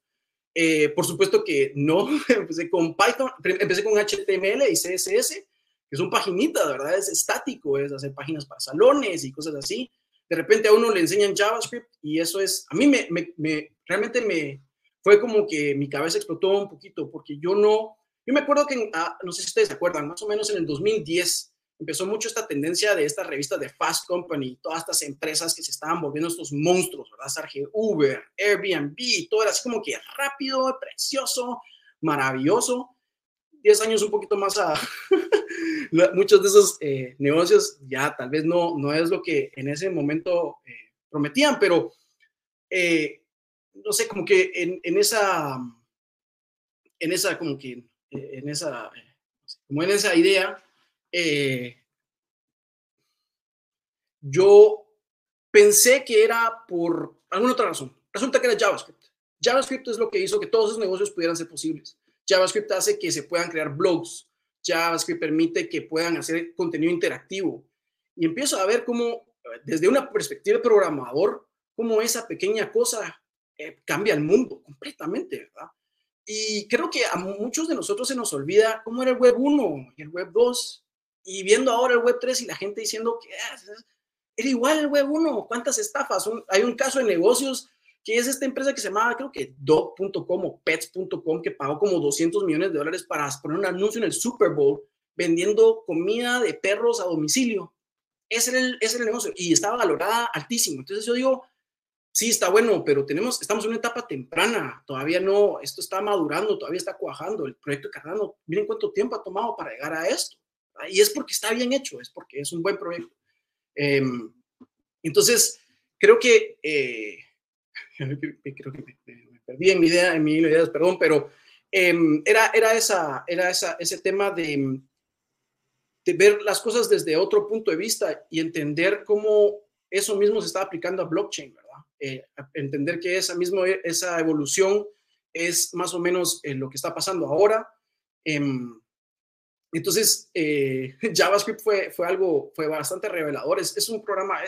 Eh, por supuesto que no, [LAUGHS] empecé con Python, empecé con HTML y CSS, que son paginitas, ¿verdad? Es estático, es hacer páginas para salones y cosas así. De repente a uno le enseñan JavaScript y eso es, a mí me, me, realmente me, fue como que mi cabeza explotó un poquito, porque yo no, yo me acuerdo que, ah, no sé si ustedes se acuerdan, más o menos en el 2010, empezó mucho esta tendencia de estas revistas de Fast Company, todas estas empresas que se estaban volviendo estos monstruos, ¿verdad? Sarge Uber, Airbnb, todo era así como que rápido, precioso, maravilloso. Diez años un poquito más a [LAUGHS] muchos de esos eh, negocios ya tal vez no, no es lo que en ese momento eh, prometían, pero eh, no sé, como que en, en, esa, en esa, como que en esa, como en esa idea, yo pensé que era por alguna otra razón. Resulta que era JavaScript. JavaScript es lo que hizo que todos esos negocios pudieran ser posibles. JavaScript hace que se puedan crear blogs. JavaScript permite que puedan hacer contenido interactivo. Y empiezo a ver cómo, desde una perspectiva de programador, cómo esa pequeña cosa eh, cambia el mundo completamente, ¿verdad? Y creo que a muchos de nosotros se nos olvida cómo era el Web 1 y el Web 2, y viendo ahora el Web 3 y la gente diciendo que ah, era igual el Web 1, cuántas estafas. hay un caso de negocios que es esta empresa que se llamaba, creo que dog.com o pets.com, que pagó como 200 millones de dólares para poner un anuncio en el Super Bowl vendiendo comida de perros a domicilio. Ese era el, ese era el negocio y estaba valorada altísimo. Entonces yo digo, sí, está bueno, pero tenemos, estamos en una etapa temprana, todavía no, esto está madurando, todavía está cuajando. El proyecto de Cardano, miren cuánto tiempo ha tomado para llegar a esto. Y es porque está bien hecho, es porque es un buen proyecto. Em, entonces, creo que eh, creo que me, perdí en mi idea, en mi ideas, perdón, pero em, era, era, esa, era esa, ese tema de, de ver las cosas desde otro punto de vista y entender cómo eso mismo se está aplicando a blockchain, ¿verdad? Eh, entender que esa misma, esa evolución es más o menos eh, lo que está pasando ahora. Em, entonces, eh, [LAUGHS] JavaScript fue, fue algo, fue bastante revelador. Es, es un programa,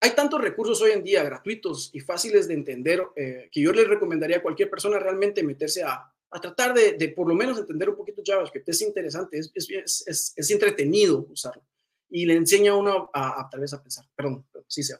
hay tantos recursos hoy en día gratuitos y fáciles de entender eh, que yo les recomendaría a cualquier persona realmente meterse a, a tratar de, por lo menos entender un poquito JavaScript. Es interesante, es, entretenido usarlo y le enseña a uno a, tal vez a pensar. Perdón, sí sea.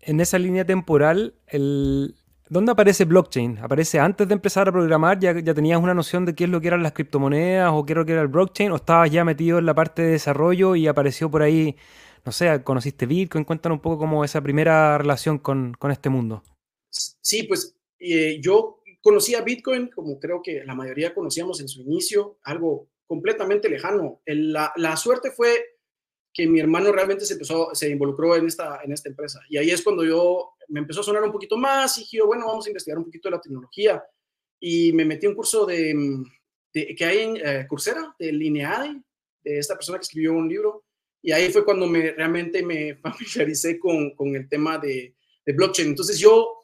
En esa línea temporal, el, ¿dónde aparece blockchain? ¿Aparece antes de empezar a programar? ¿Ya, ¿Ya tenías una noción de qué es lo que eran las criptomonedas o qué es lo que era el blockchain? ¿O estabas ya metido en la parte de desarrollo y apareció por ahí no sé, conociste Bitcoin, cuéntanos un poco cómo esa primera relación con, con este mundo. Sí, pues eh, yo conocía Bitcoin como creo que la mayoría conocíamos en su inicio, algo completamente lejano. la, la, suerte fue que mi hermano realmente se empezó, se involucró en esta, en esta empresa. Y ahí es cuando yo me empezó a sonar un poquito más y dije, bueno, vamos a investigar un poquito de la tecnología. Y me metí a un curso de, que hay en eh, Coursera, de Lineade, de esta persona que escribió un libro y ahí fue cuando me, realmente me [LAUGHS] familiaricé con, con el tema de, de, blockchain. Entonces yo,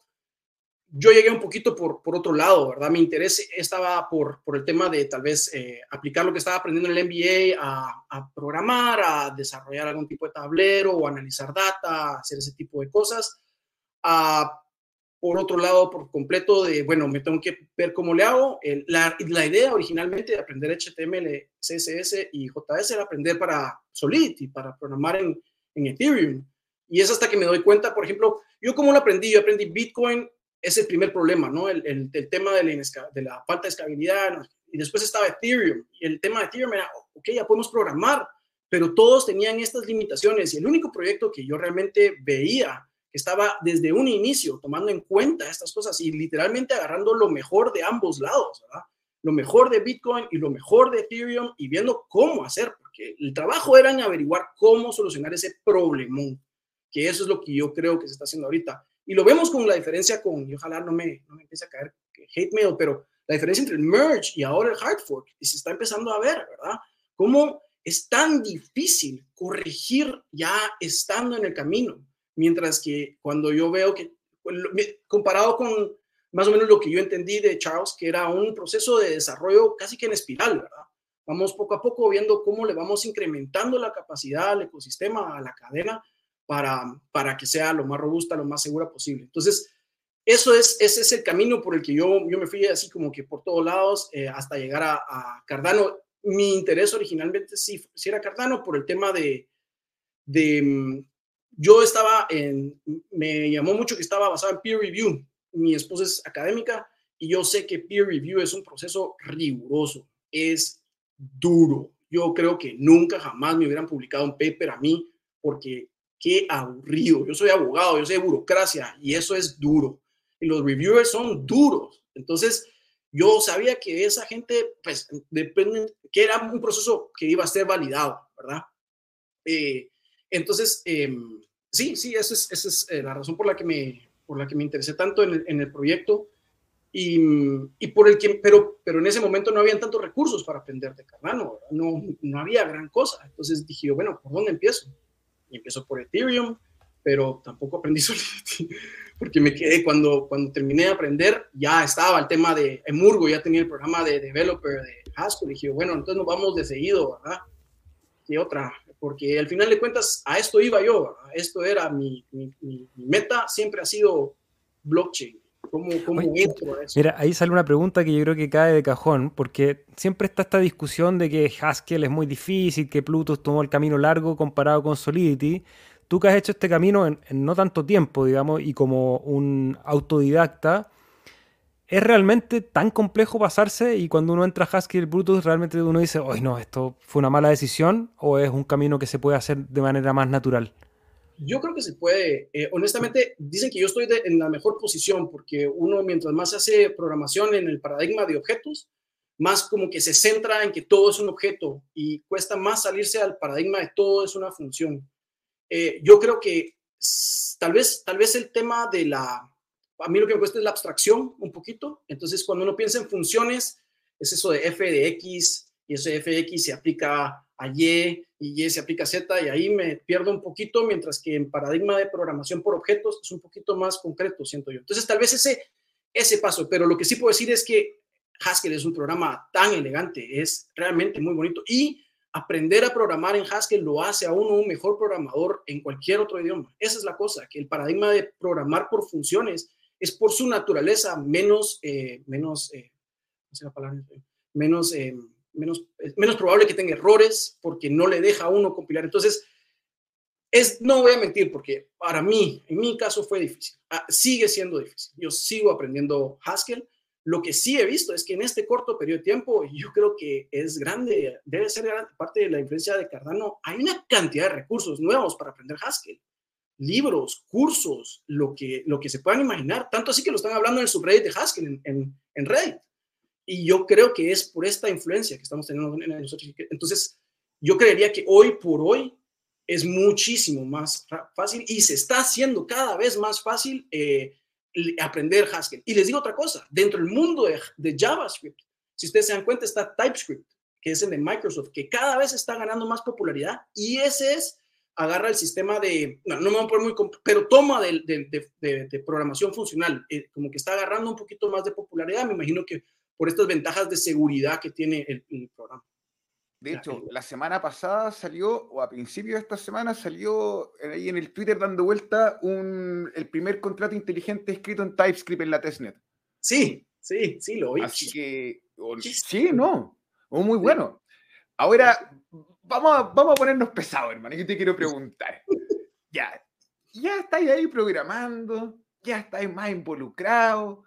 yo llegué un poquito por, por otro lado, ¿verdad? Mi interés estaba por, por el tema de tal vez eh, aplicar lo que estaba aprendiendo en el MBA a, a, programar, a desarrollar algún tipo de tablero o analizar data, hacer ese tipo de cosas. A por otro lado, por completo, de, bueno, me tengo que ver cómo le hago. la, la, idea originalmente de aprender HTML, CSS y JS era aprender para Solidity, para programar en, en Ethereum. Y es hasta que me doy cuenta, por ejemplo, yo cómo lo aprendí, yo aprendí Bitcoin, es el primer problema, ¿no? El, el, el tema de la, de la, falta de escalabilidad, y después estaba Ethereum, y el tema de Ethereum era, ok, ya podemos programar, pero todos tenían estas limitaciones, y el único proyecto que yo realmente veía estaba desde un inicio tomando en cuenta estas cosas y literalmente agarrando lo mejor de ambos lados. Lo mejor de Bitcoin y lo mejor de Ethereum y viendo cómo hacer, porque el trabajo era en averiguar cómo solucionar ese problemón, que eso es lo que yo creo que se está haciendo ahorita. Y lo vemos con la diferencia con, y ojalá no me, no me empiece a caer hate mail, pero la diferencia entre el merge y ahora el hard fork, y se está empezando a ver, ¿verdad? Cómo es tan difícil corregir ya estando en el camino Mientras que cuando yo veo que, comparado con más o menos lo que yo entendí de Charles, que era un proceso de desarrollo casi que en espiral, ¿verdad? Vamos poco a poco viendo cómo le vamos incrementando la capacidad al ecosistema, a la cadena, para, para que sea lo más robusta, lo más segura posible. Entonces, eso es, ese es el camino por el que yo, yo me fui así como que por todos lados eh, hasta llegar a, a, Cardano. Mi interés originalmente sí, sí, era Cardano por el tema de, de mm, yo estaba en, me llamó mucho que estaba basado en peer review. Mi esposa es académica y yo sé que peer review es un proceso riguroso, es duro. Yo creo que nunca jamás me hubieran publicado un paper a mí porque qué aburrido. Yo soy abogado, yo soy de burocracia y eso es duro. Y los reviewers son duros. Entonces, yo sabía que esa gente, pues, depende, que era un proceso que iba a ser validado, ¿verdad? Eh, entonces, em, sí, sí, esa es, eh, la razón por la que me, por la que me interesé tanto en el, proyecto y, por el que, pero, pero en ese momento no habían tantos recursos para aprender de Cardano, no, no había gran cosa. Entonces dije, bueno, ¿por dónde empiezo? Y empiezo por Ethereum, pero tampoco aprendí [LAUGHS] Solidity, porque me quedé cuando, cuando terminé de aprender, ya estaba el tema de Emurgo, ya tenía el programa de developer de Haskell, y dije, bueno, entonces nos vamos de seguido, ¿verdad? Y otra, porque al final de cuentas a esto iba yo, esto era mi, mi, mi meta, siempre ha sido blockchain. ¿Cómo, cómo entro a eso? Mira, ahí sale una pregunta que yo creo que cae de cajón, porque siempre está esta discusión de que Haskell es muy difícil, que Plutus tomó el camino largo comparado con Solidity. Tú que has hecho este camino en, en no tanto tiempo, digamos, y como un autodidacta, ¿Es realmente tan complejo pasarse y cuando uno entra a Haskell Brutus realmente uno dice, ¡ay no, esto fue una mala decisión! ¿O es un camino que se puede hacer de manera más natural? Yo creo que se puede. Eh, honestamente, dicen que yo estoy en la mejor posición porque uno mientras más hace programación en el paradigma de objetos, más como que se centra en que todo es un objeto y cuesta más salirse al paradigma de todo es una función. Eh, yo creo que tal vez, tal vez el tema de la a mí lo que me cuesta es la abstracción un poquito. Entonces, cuando uno piensa en funciones, es eso de f de x y ese f de x se aplica a y y y se aplica a z y ahí me pierdo un poquito, mientras que en paradigma de programación por objetos es un poquito más concreto, siento yo. Entonces, tal vez ese, ese paso, pero lo que sí puedo decir es que Haskell es un programa tan elegante, es realmente muy bonito y aprender a programar en Haskell lo hace a uno un mejor programador en cualquier otro idioma. Esa es la cosa, que el paradigma de programar por funciones es por su naturaleza menos, eh, menos, eh, menos, eh, menos, menos probable que tenga errores porque no le deja a uno compilar. Entonces, es, no voy a mentir porque para mí, en mi caso fue difícil. Ah, sigue siendo difícil. Yo sigo aprendiendo Haskell. Lo que sí he visto es que en este corto periodo de tiempo, yo creo que es grande, debe ser parte de la influencia de Cardano. Hay una cantidad de recursos nuevos para aprender Haskell libros, cursos, lo que, lo que se puedan imaginar. Tanto así que lo están hablando en el subreddit de Haskell, en, en, Reddit. Y yo creo que es por esta influencia que estamos teniendo en nosotros. Entonces, yo creería que hoy por hoy es muchísimo más fácil y se está haciendo cada vez más fácil eh, aprender Haskell. Y les digo otra cosa, dentro del mundo de, de JavaScript, si ustedes se dan cuenta, está TypeScript, que es el de Microsoft, que cada vez está ganando más popularidad y ese es agarra el sistema de, no, no me voy a poner muy, pero toma de, de, de, programación funcional, eh, como que está agarrando un poquito más de popularidad, me imagino que por estas ventajas de seguridad que tiene el, programa. De hecho, la semana pasada salió, o a principios de esta semana salió ahí en el Twitter dando vuelta un, el primer contrato inteligente escrito en TypeScript en la testnet. Sí, sí, sí, lo oí. Así que, sí, no, muy bueno. Ahora, vamos a, vamos a ponernos pesados, hermano. Yo te quiero preguntar. Ya, ya estáis ahí programando, ya estáis más involucrados.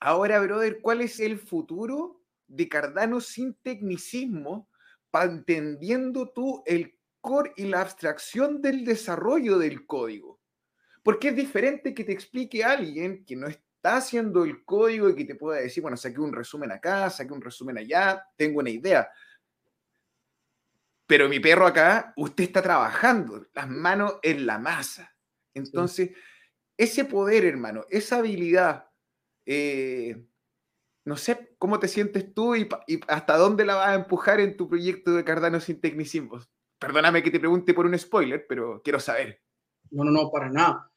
Ahora, brother, ¿cuál es el futuro de Cardano sin tecnicismo, entendiendo tú el core y la abstracción del desarrollo del código? Porque es diferente que te explique alguien que no está haciendo el código y que te pueda decir, bueno, saqué un resumen acá, saqué un resumen allá, tengo una idea pero mi perro acá, usted está trabajando, las manos en la masa. Entonces, ese poder, hermano, esa habilidad, eh, no sé cómo te sientes tú y, hasta dónde la vas a empujar en tu proyecto de Cardano sin tecnicismos. Perdóname que te pregunte por un spoiler, pero quiero saber. No, no, no, para nada.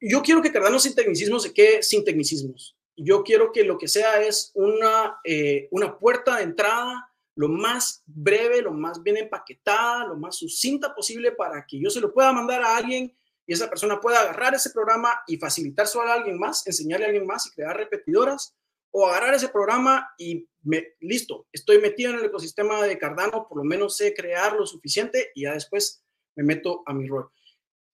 Yo quiero que Cardano sin tecnicismos se quede sin tecnicismos. Yo quiero que lo que sea es una, eh, una puerta de entrada lo más breve, lo más bien empaquetada, lo más sucinta posible para que yo se lo pueda mandar a alguien y esa persona pueda agarrar ese programa y facilitárselo a alguien más, enseñarle a alguien más y crear repetidoras, o agarrar ese programa y me, listo, estoy metido en el ecosistema de Cardano, por lo menos sé crear lo suficiente y ya después me meto a mi rol.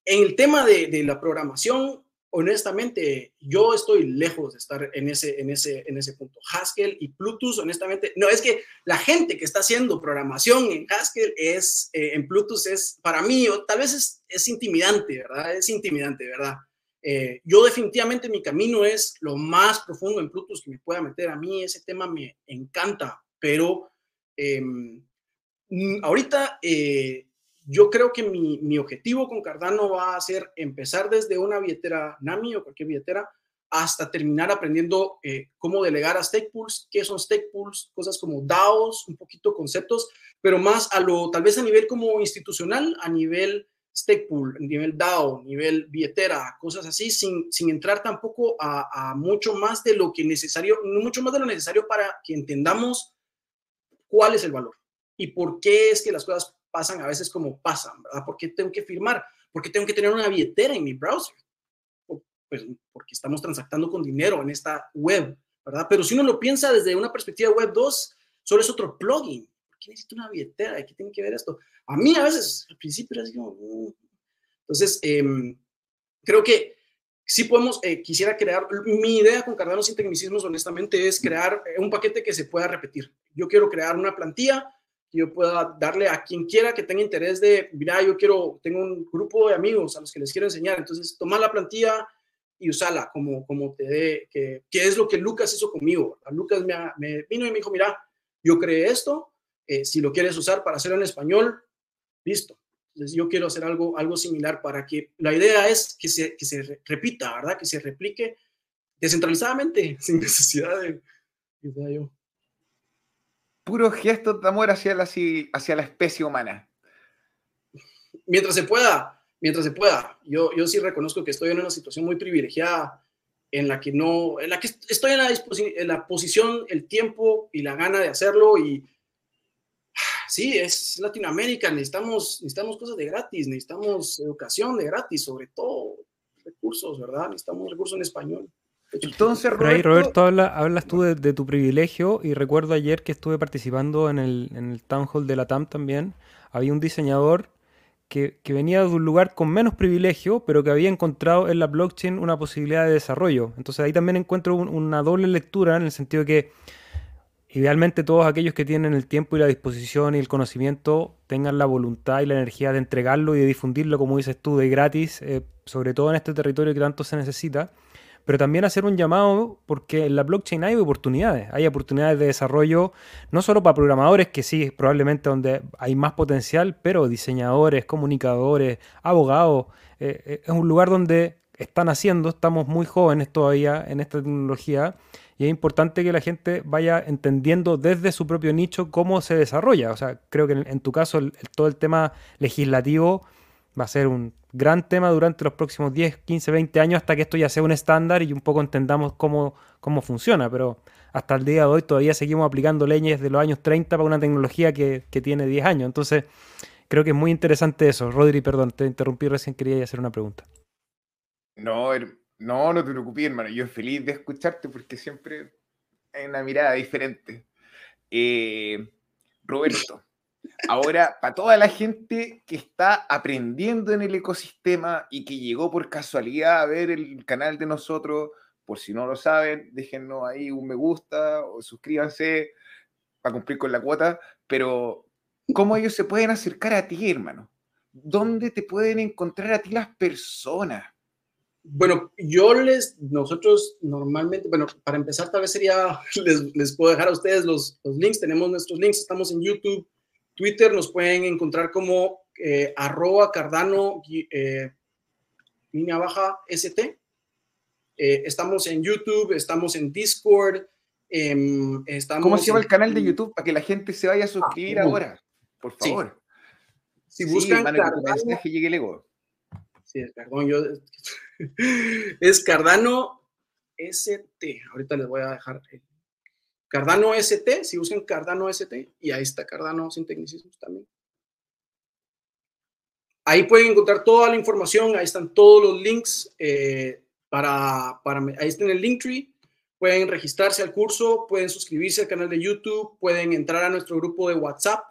En el tema de, de la programación, honestamente, yo estoy lejos de estar en ese, en ese, en ese punto. Haskell y Plutus, honestamente, no, es que la gente que está haciendo programación en Haskell es, eh, en Plutus es, para mí, o tal vez es, es intimidante, ¿verdad? Es intimidante, ¿verdad? Eh, yo definitivamente mi camino es lo más profundo en Plutus que me pueda meter. A mí ese tema me encanta, pero em, mm, ahorita eh, yo creo que mi, mi, objetivo con Cardano va a ser empezar desde una billetera NAMI o cualquier billetera hasta terminar aprendiendo eh, cómo delegar a stake pools, qué son stake pools, cosas como DAOs, un poquito conceptos, pero más a lo, tal vez a nivel como institucional, a nivel stake pool, nivel DAO, nivel billetera, cosas así, sin, sin entrar tampoco a, a mucho más de lo que necesario, mucho más de lo necesario para que entendamos cuál es el valor y por qué es que las cosas pasan a veces como pasan, ¿verdad? ¿Por qué tengo que firmar? ¿Por qué tengo que tener una billetera en mi browser? Pues porque estamos transactando con dinero en esta web, ¿verdad? Pero si uno lo piensa desde una perspectiva web 2, solo es otro plugin. ¿Por qué necesito una billetera? ¿Qué tiene que ver esto? A mí a veces, al principio era así como... Mm". Entonces, em, creo que sí podemos, eh, quisiera crear, mi idea con Cardano sin tecnicismos, honestamente, es crear eh, un paquete que se pueda repetir. Yo quiero crear una plantilla que yo pueda darle a quien quiera que tenga interés de, mira, yo quiero, tengo un grupo de amigos a los que les quiero enseñar, entonces toma la plantilla y usala como, como te dé, que, que es lo que Lucas hizo conmigo. Lucas me, me, vino y me dijo, mira, yo creé esto, eh, si lo quieres usar para hacerlo en español, listo entonces yo quiero hacer algo, algo similar para que la idea es que se, que se repita, ¿verdad? Que se replique descentralizadamente, [LAUGHS] sin necesidad de, yo. Puros gestos de amor hacia la, especie humana. Mientras se pueda, mientras se pueda. Yo, yo sí reconozco que estoy en una situación muy privilegiada en la que no, en la que estoy en la, en la posición, el tiempo y la gana de hacerlo y [SIGHS] sí, es Latinoamérica, necesitamos, necesitamos cosas de gratis, necesitamos educación de gratis, sobre todo recursos, ¿verdad? Necesitamos recursos en español. Entonces, Roberto, Roberto hablas tú de, tu privilegio y recuerdo ayer que estuve participando en el, en el Town Hall de la TAM también. Había un diseñador que, venía de un lugar con menos privilegio, pero que había encontrado en la blockchain una posibilidad de desarrollo. Entonces ahí también encuentro una doble lectura en el sentido de que Idealmente todos aquellos que tienen el tiempo y la disposición y el conocimiento tengan la voluntad y la energía de entregarlo y de difundirlo, como dices tú, de gratis, eh, sobre todo en este territorio que tanto se necesita, pero también hacer un llamado porque en la blockchain hay oportunidades, hay oportunidades de desarrollo no solo para programadores, que sí, probablemente donde hay más potencial, pero diseñadores, comunicadores, abogados, eh, eh, es un lugar donde están haciendo, estamos muy jóvenes todavía en esta tecnología y es importante que la gente vaya entendiendo desde su propio nicho cómo se desarrolla. O sea, creo que en, tu caso todo el tema legislativo va a ser un gran tema durante los próximos 10, 15, 20 años hasta que esto ya sea un estándar y un poco entendamos cómo, cómo funciona. Pero hasta el día de hoy todavía seguimos aplicando leyes de los años 30 para una tecnología que, tiene 10 años. Entonces, creo que es muy interesante eso. Rodri, perdón, te interrumpí recién, quería hacer una pregunta. No, no, no te preocupes, hermano. Yo feliz de escucharte porque siempre hay una mirada diferente. Eh, Roberto, ahora, para toda la gente que está aprendiendo en el ecosistema y que llegó por casualidad a ver el canal de nosotros, por si no lo saben, déjenos ahí un me gusta o suscríbanse para cumplir con la cuota, pero ¿cómo ellos se pueden acercar a ti, hermano? ¿Dónde te pueden encontrar a ti las personas? Bueno, yo les, nosotros normalmente, bueno, para empezar tal vez sería, [LAUGHS] les, puedo dejar a ustedes los, links, tenemos nuestros links, estamos en YouTube, Twitter, nos pueden encontrar como eh, arroba cardano eh, línea baja st. Eh, estamos en YouTube, estamos en Discord. Em, estamos ¿Cómo se llama el canal de YouTube para que la gente se vaya a suscribir ah, ahora? Por favor. Si buscan Cardano, llegue el ego. Sí, perdón, yo [LAUGHS] es Cardano ST. Ahorita les voy a dejar Cardano ST, si buscan Cardano ST, y ahí está Cardano sin tecnicismos también. Ahí pueden encontrar toda la información, ahí están todos los links eh, para, para, ahí está en el Linktree. Pueden registrarse al curso, pueden suscribirse al canal de YouTube, pueden entrar a nuestro grupo de WhatsApp,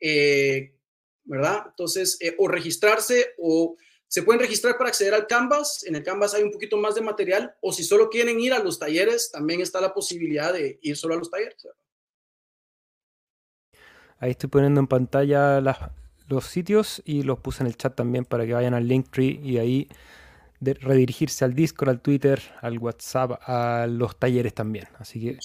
eh, ¿verdad? Entonces, eh, o registrarse o se pueden registrar para acceder al Canvas. En el Canvas hay un poquito más de material. O si solo quieren ir a los talleres, también está la posibilidad de ir solo a los talleres. Ahí estoy poniendo en pantalla los sitios y los puse en el chat también para que vayan al Linktree y ahí de redirigirse al Discord, al Twitter, al WhatsApp, a los talleres también. Así que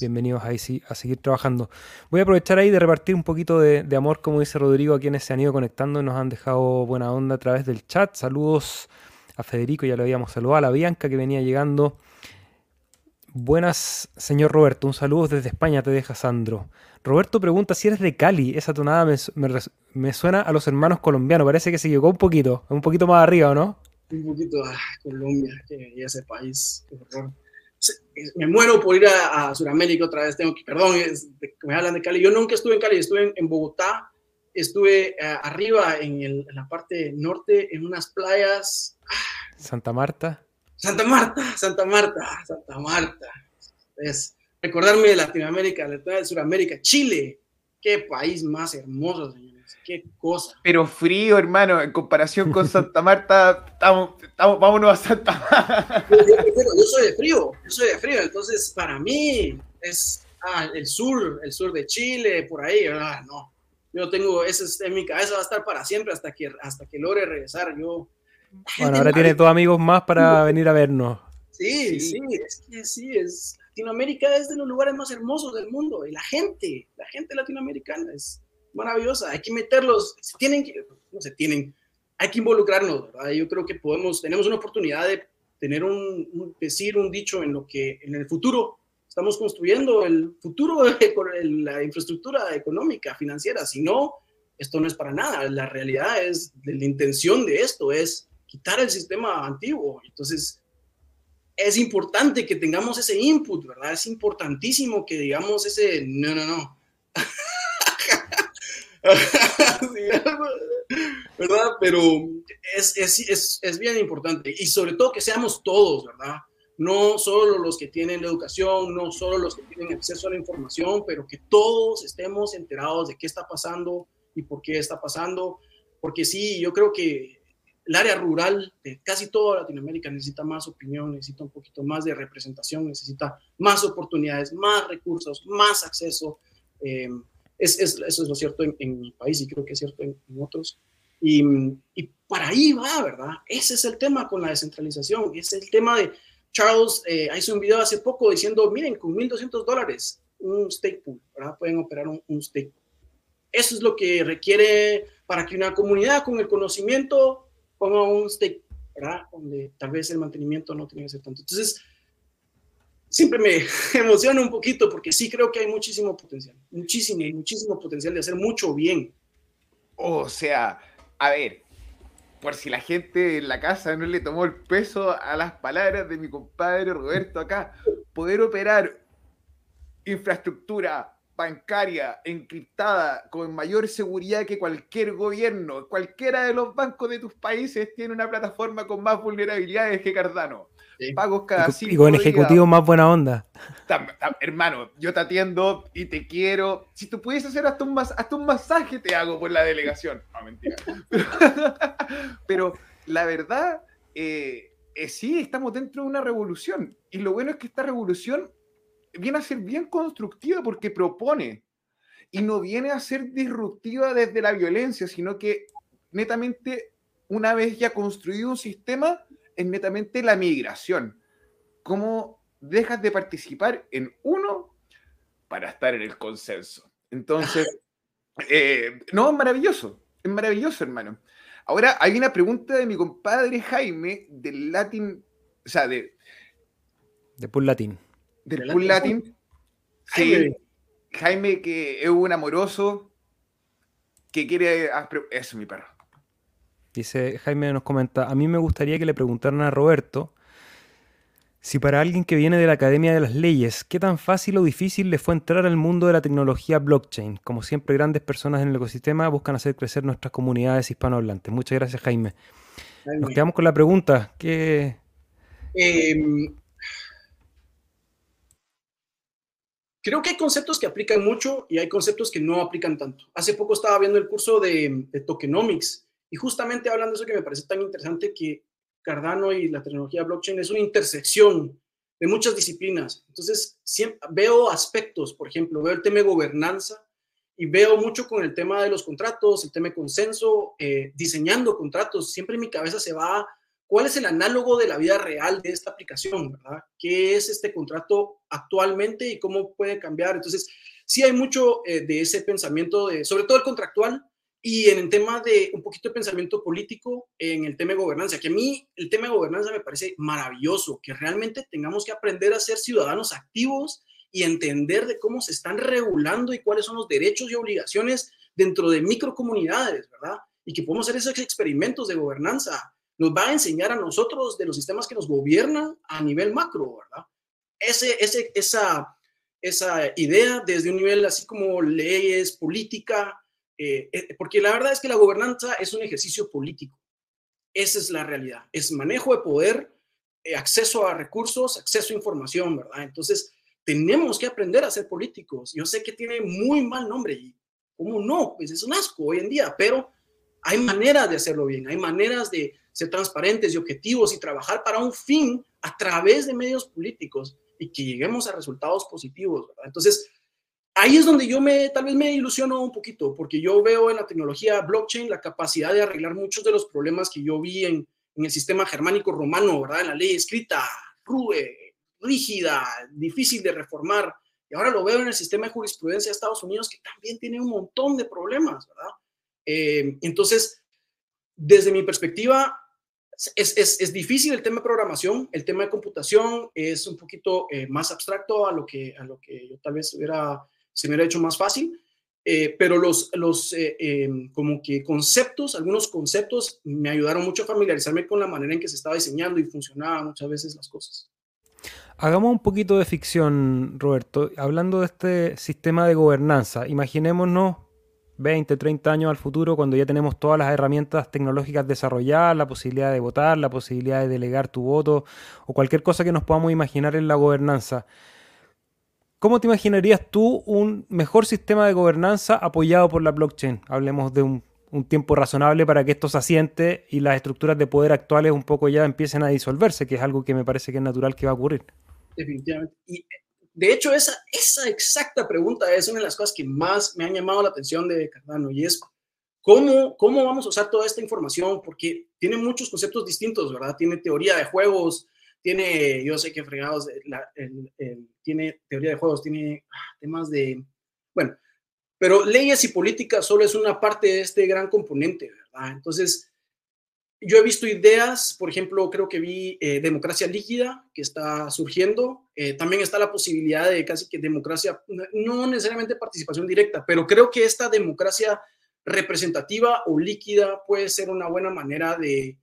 bienvenidos ahí sí, a seguir trabajando. Voy a aprovechar ahí de repartir un poquito de, amor, como dice Rodrigo, a quienes se han ido conectando y nos han dejado buena onda a través del chat. Saludos a Federico, ya lo habíamos saludado, a la Bianca que venía llegando. Buenas, señor Roberto. Un saludo desde España, te deja Sandro. Roberto pregunta si eres de Cali. Esa tonada me, me suena a los hermanos colombianos. Parece que se llegó un poquito, un poquito más arriba, ¿o no? Un poquito a Colombia y ese país. Me muero por ir a, Sudamérica otra vez. Tengo que, perdón, me hablan de Cali. Yo nunca estuve en Cali, estuve en, Bogotá estuve eh, arriba en, la parte norte, en unas playas. Santa Marta. Santa Marta, Santa Marta, Santa Marta. Es recordarme de Latinoamérica, de Sudamérica, Chile. Qué país más hermoso, señores. Qué cosa. Pero frío, hermano, en comparación con Santa Marta, estamos, estamos, vámonos a Santa Marta. yo soy de frío, yo soy de frío, entonces para mí es ah, el sur, el sur de Chile, por ahí, ah, no. Yo tengo, eso en mi cabeza va a estar para siempre hasta que, hasta que logre regresar. Yo, bueno, ahora tiene dos amigos más para venir a vernos. Sí, sí, es que sí, es, Latinoamérica es de los lugares más hermosos del mundo y la gente, la gente latinoamericana es maravillosa. Hay que meterlos, tienen que, no se tienen, hay que involucrarnos, ¿verdad? Yo creo que podemos, tenemos una oportunidad de tener un, decir, un dicho en lo que en el futuro estamos construyendo el futuro [LAUGHS] de la infraestructura económica, financiera. Si no, esto no es para nada. La realidad es, la intención de esto es quitar el sistema antiguo. Entonces, es importante que tengamos ese input, ¿verdad? Es importantísimo que digamos ese, no, no, no. [LAUGHS] [LAUGHS] ¿Verdad? Pero es, es, es bien importante. Y sobre todo que seamos todos, ¿verdad? no solo los que tienen la educación, no solo los que tienen acceso a la información, pero que todos estemos enterados de qué está pasando y por qué está pasando, porque sí, yo creo que el área rural de casi toda Latinoamérica necesita más opinión, necesita un poquito más de representación, necesita más oportunidades, más recursos, más acceso. Eh, es, eso es lo cierto en, mi país y creo que es cierto en, otros. Y, para ahí va, ¿verdad? Ese es el tema con la descentralización, es el tema de Charles eh, hizo un video hace poco diciendo, miren, con 1.200 dólares, un stake pool, ¿verdad? Pueden operar un, un stake pool. Eso es lo que requiere para que una comunidad con el conocimiento ponga un stake, ¿verdad? Donde tal vez el mantenimiento no tiene que ser tanto. Entonces, siempre me [LAUGHS] emociona un poquito porque sí creo que hay muchísimo potencial, muchísimo, muchísimo potencial de hacer mucho bien. O sea, a ver, por si la gente en la casa no le tomó el peso a las palabras de mi compadre Roberto acá, poder operar infraestructura bancaria encriptada con mayor seguridad que cualquier gobierno, cualquiera de los bancos de tus países tiene una plataforma con más vulnerabilidades que Cardano. Pagos cada cinco Y con ejecutivo más buena onda. hermano, yo te atiendo y te quiero. Si tú pudieses hacer hasta un, hasta un masaje, te hago por la delegación. No, mentira. [LAUGHS] Pero, la verdad, eh, eh, sí, estamos dentro de una revolución. Y lo bueno es que esta revolución viene a ser bien constructiva porque propone. Y no viene a ser disruptiva desde la violencia, sino que netamente, una vez ya construido un sistema, es netamente la migración. ¿Cómo dejas de participar en uno para estar en el consenso? Entonces, [LAUGHS] eh, no, es maravilloso, es maravilloso, hermano. Ahora hay una pregunta de mi compadre Jaime del Latin, o sea, de... De Pool Latin. Del Pool Latin. Sí, Jaime que es un amoroso que quiere... Eso, mi perro. Dice Jaime nos comenta, a mí me gustaría que le preguntaran a Roberto si para alguien que viene de la Academia de las Leyes, ¿qué tan fácil o difícil le fue entrar al mundo de la tecnología blockchain? Como siempre, grandes personas en el ecosistema buscan hacer crecer nuestras comunidades hispanohablantes. Muchas gracias, Jaime. Nos quedamos con la pregunta. ¿Qué... Em, creo que hay conceptos que aplican mucho y hay conceptos que no aplican tanto. Hace poco estaba viendo el curso de, de tokenomics y justamente hablando de eso que me parece tan interesante, que Cardano y la tecnología blockchain es una intersección de muchas disciplinas. Entonces, siempre, veo aspectos, por ejemplo, veo el tema de gobernanza y veo mucho con el tema de los contratos, el tema de consenso, eh, diseñando contratos. Siempre en mi cabeza se va, ¿cuál es el análogo de la vida real de esta aplicación? ¿verdad? ¿Qué es este contrato actualmente y cómo puede cambiar? Entonces, sí hay mucho eh, de ese pensamiento, de, sobre todo el contractual, y en el tema de un poquito de pensamiento político, en el tema de gobernanza, que a mí el tema de gobernanza me parece maravilloso, que realmente tengamos que aprender a ser ciudadanos activos y entender de cómo se están regulando y cuáles son los derechos y obligaciones dentro de microcomunidades, ¿verdad? Y que podemos hacer esos experimentos de gobernanza. Nos va a enseñar a nosotros de los sistemas que nos gobiernan a nivel macro, ¿verdad? Ese, ese, esa, esa idea desde un nivel así como leyes, política, Eh, eh, porque la verdad es que la gobernanza es un ejercicio político. Esa es la realidad. Es manejo de poder, eh, acceso a recursos, acceso a información, ¿verdad? Entonces, tenemos que aprender a ser políticos. Yo sé que tiene muy mal nombre y, ¿cómo no? Pues es un asco hoy en día, pero hay maneras de hacerlo bien, hay maneras de ser transparentes y objetivos y trabajar para un fin a través de medios políticos y que lleguemos a resultados positivos. ¿verdad? Entonces, ahí es donde yo me, tal vez me ilusiono un poquito, porque yo veo en la tecnología blockchain la capacidad de arreglar muchos de los problemas que yo vi en, en el sistema germánico romano, ¿verdad? En la ley escrita, rue, rígida, difícil de reformar. Y ahora lo veo en el sistema de jurisprudencia de Estados Unidos, que también tiene un montón de problemas, ¿verdad? Eh, entonces, desde mi perspectiva, es, es, es, difícil el tema de programación, el tema de computación es un poquito eh, más abstracto a lo, que, a lo que yo tal vez hubiera, se me hubiera hecho más fácil, eh, pero los, los eh, em, como que conceptos, algunos conceptos me ayudaron mucho a familiarizarme con la manera en que se estaba diseñando y funcionaban muchas veces las cosas. Hagamos un poquito de ficción, Roberto. Hablando de este sistema de gobernanza, imaginémonos 20, 30 años al futuro, cuando ya tenemos todas las herramientas tecnológicas desarrolladas, la posibilidad de votar, la posibilidad de delegar tu voto o cualquier cosa que nos podamos imaginar en la gobernanza. ¿Cómo te imaginarías tú un mejor sistema de gobernanza apoyado por la blockchain? Hablemos de un, un tiempo razonable para que esto se asiente y las estructuras de poder actuales un poco ya empiecen a disolverse, que es algo que me parece que es natural que va a ocurrir. Definitivamente. Y de hecho, esa, esa exacta pregunta es una de las cosas que más me han llamado la atención de Cardano y es cómo, cómo vamos a usar toda esta información, porque tiene muchos conceptos distintos, ¿verdad? Tiene teoría de juegos, tiene, yo sé que fregados, la, el, el, tiene teoría de juegos, tiene ah, temas de, bueno, pero leyes y políticas solo es una parte de este gran componente, ¿verdad? Entonces, yo he visto ideas, por ejemplo, creo que vi eh, democracia líquida que está surgiendo. Eh, también está la posibilidad de casi que democracia, no necesariamente participación directa, pero creo que esta democracia representativa o líquida puede ser una buena manera de...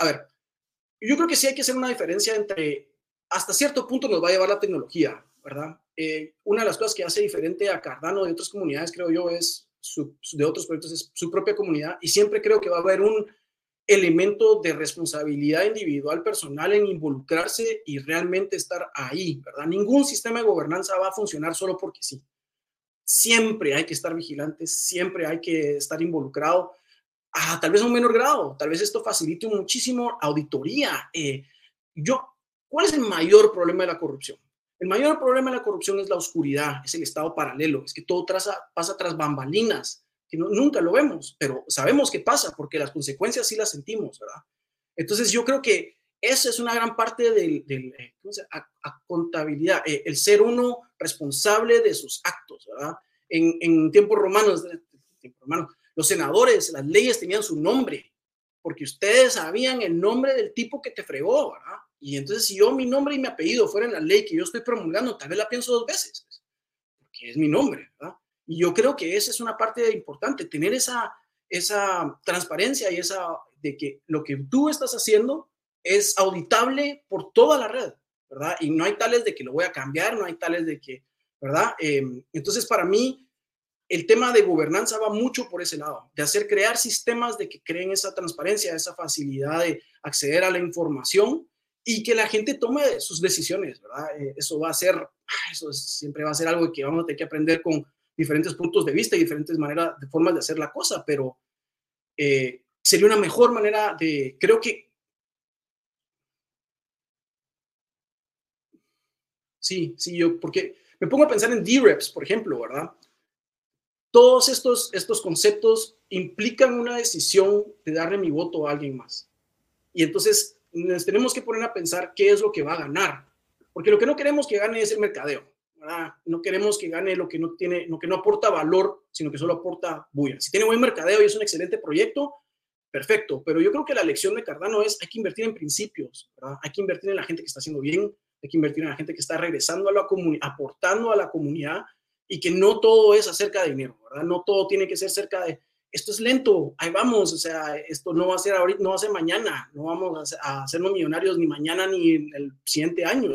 A ver, yo creo que sí hay que hacer una diferencia entre, hasta cierto punto nos va a llevar la tecnología, ¿verdad? Eh, una de las cosas que hace diferente a Cardano de otras comunidades, creo yo, es su, de otros proyectos es su propia comunidad y siempre creo que va a haber un elemento de responsabilidad individual personal en involucrarse y realmente estar ahí, ¿verdad? Ningún sistema de gobernanza va a funcionar solo porque sí. Siempre hay que estar vigilantes, siempre hay que estar involucrado, tal vez a un menor grado, tal vez esto facilite muchísimo auditoría. Eh, yo, ¿cuál es el mayor problema de la corrupción? El mayor problema de la corrupción es la oscuridad, es el estado paralelo, es que todo traza, pasa tras bambalinas, que nunca lo vemos, pero sabemos que pasa porque las consecuencias sí las sentimos, ¿verdad? Entonces yo creo que esa es una gran parte del, del eh, ¿cómo se a, contabilidad, eh, el ser uno responsable de sus actos, ¿verdad? En, en tiempos romanos, los senadores, las leyes tenían su nombre, porque ustedes sabían el nombre del tipo que te fregó, ¿verdad? Y entonces, si yo mi nombre y mi apellido fuera en la ley que yo estoy promulgando, tal vez la pienso dos veces, pues, porque es mi nombre, ¿verdad? Y yo creo que esa es una parte importante, tener esa, esa transparencia y esa de que lo que tú estás haciendo es auditable por toda la red, ¿verdad? Y no hay tales de que lo voy a cambiar, no hay tales de que, ¿verdad? Eh, entonces, para mí, el tema de gobernanza va mucho por ese lado, de hacer crear sistemas de que creen esa transparencia, esa facilidad de acceder a la información y que la gente tome sus decisiones, ¿verdad? Eh, eso va a ser, [SIGHS] eso siempre va a ser algo que vamos a tener que aprender con diferentes puntos de vista y diferentes maneras, de formas de hacer la cosa, pero eh, sería una mejor manera de, creo que, sí, sí, yo, porque me pongo a pensar en D-Reps, por ejemplo, ¿verdad? Todos estos, estos conceptos implican una decisión de darle mi voto a alguien más. Y entonces nos tenemos que poner a pensar qué es lo que va a ganar, porque lo que no queremos que gane es el mercadeo. No queremos que gane lo que no tiene, lo que no aporta valor, sino que solo aporta bulla. Si tiene buen mercadeo y es un excelente proyecto, perfecto, pero yo creo que la lección de Cardano es hay que invertir en principios, ¿verdad? Hay que invertir en la gente que está haciendo bien, hay que invertir en la gente que está regresando a la comunidad, aportando a la comunidad y que no todo es acerca de dinero, ¿verdad? No todo tiene que ser cerca de esto es lento, ahí vamos, o sea, esto no va a ser ahorita, no va a ser mañana, no vamos a, hacernos millonarios ni mañana ni el siguiente año.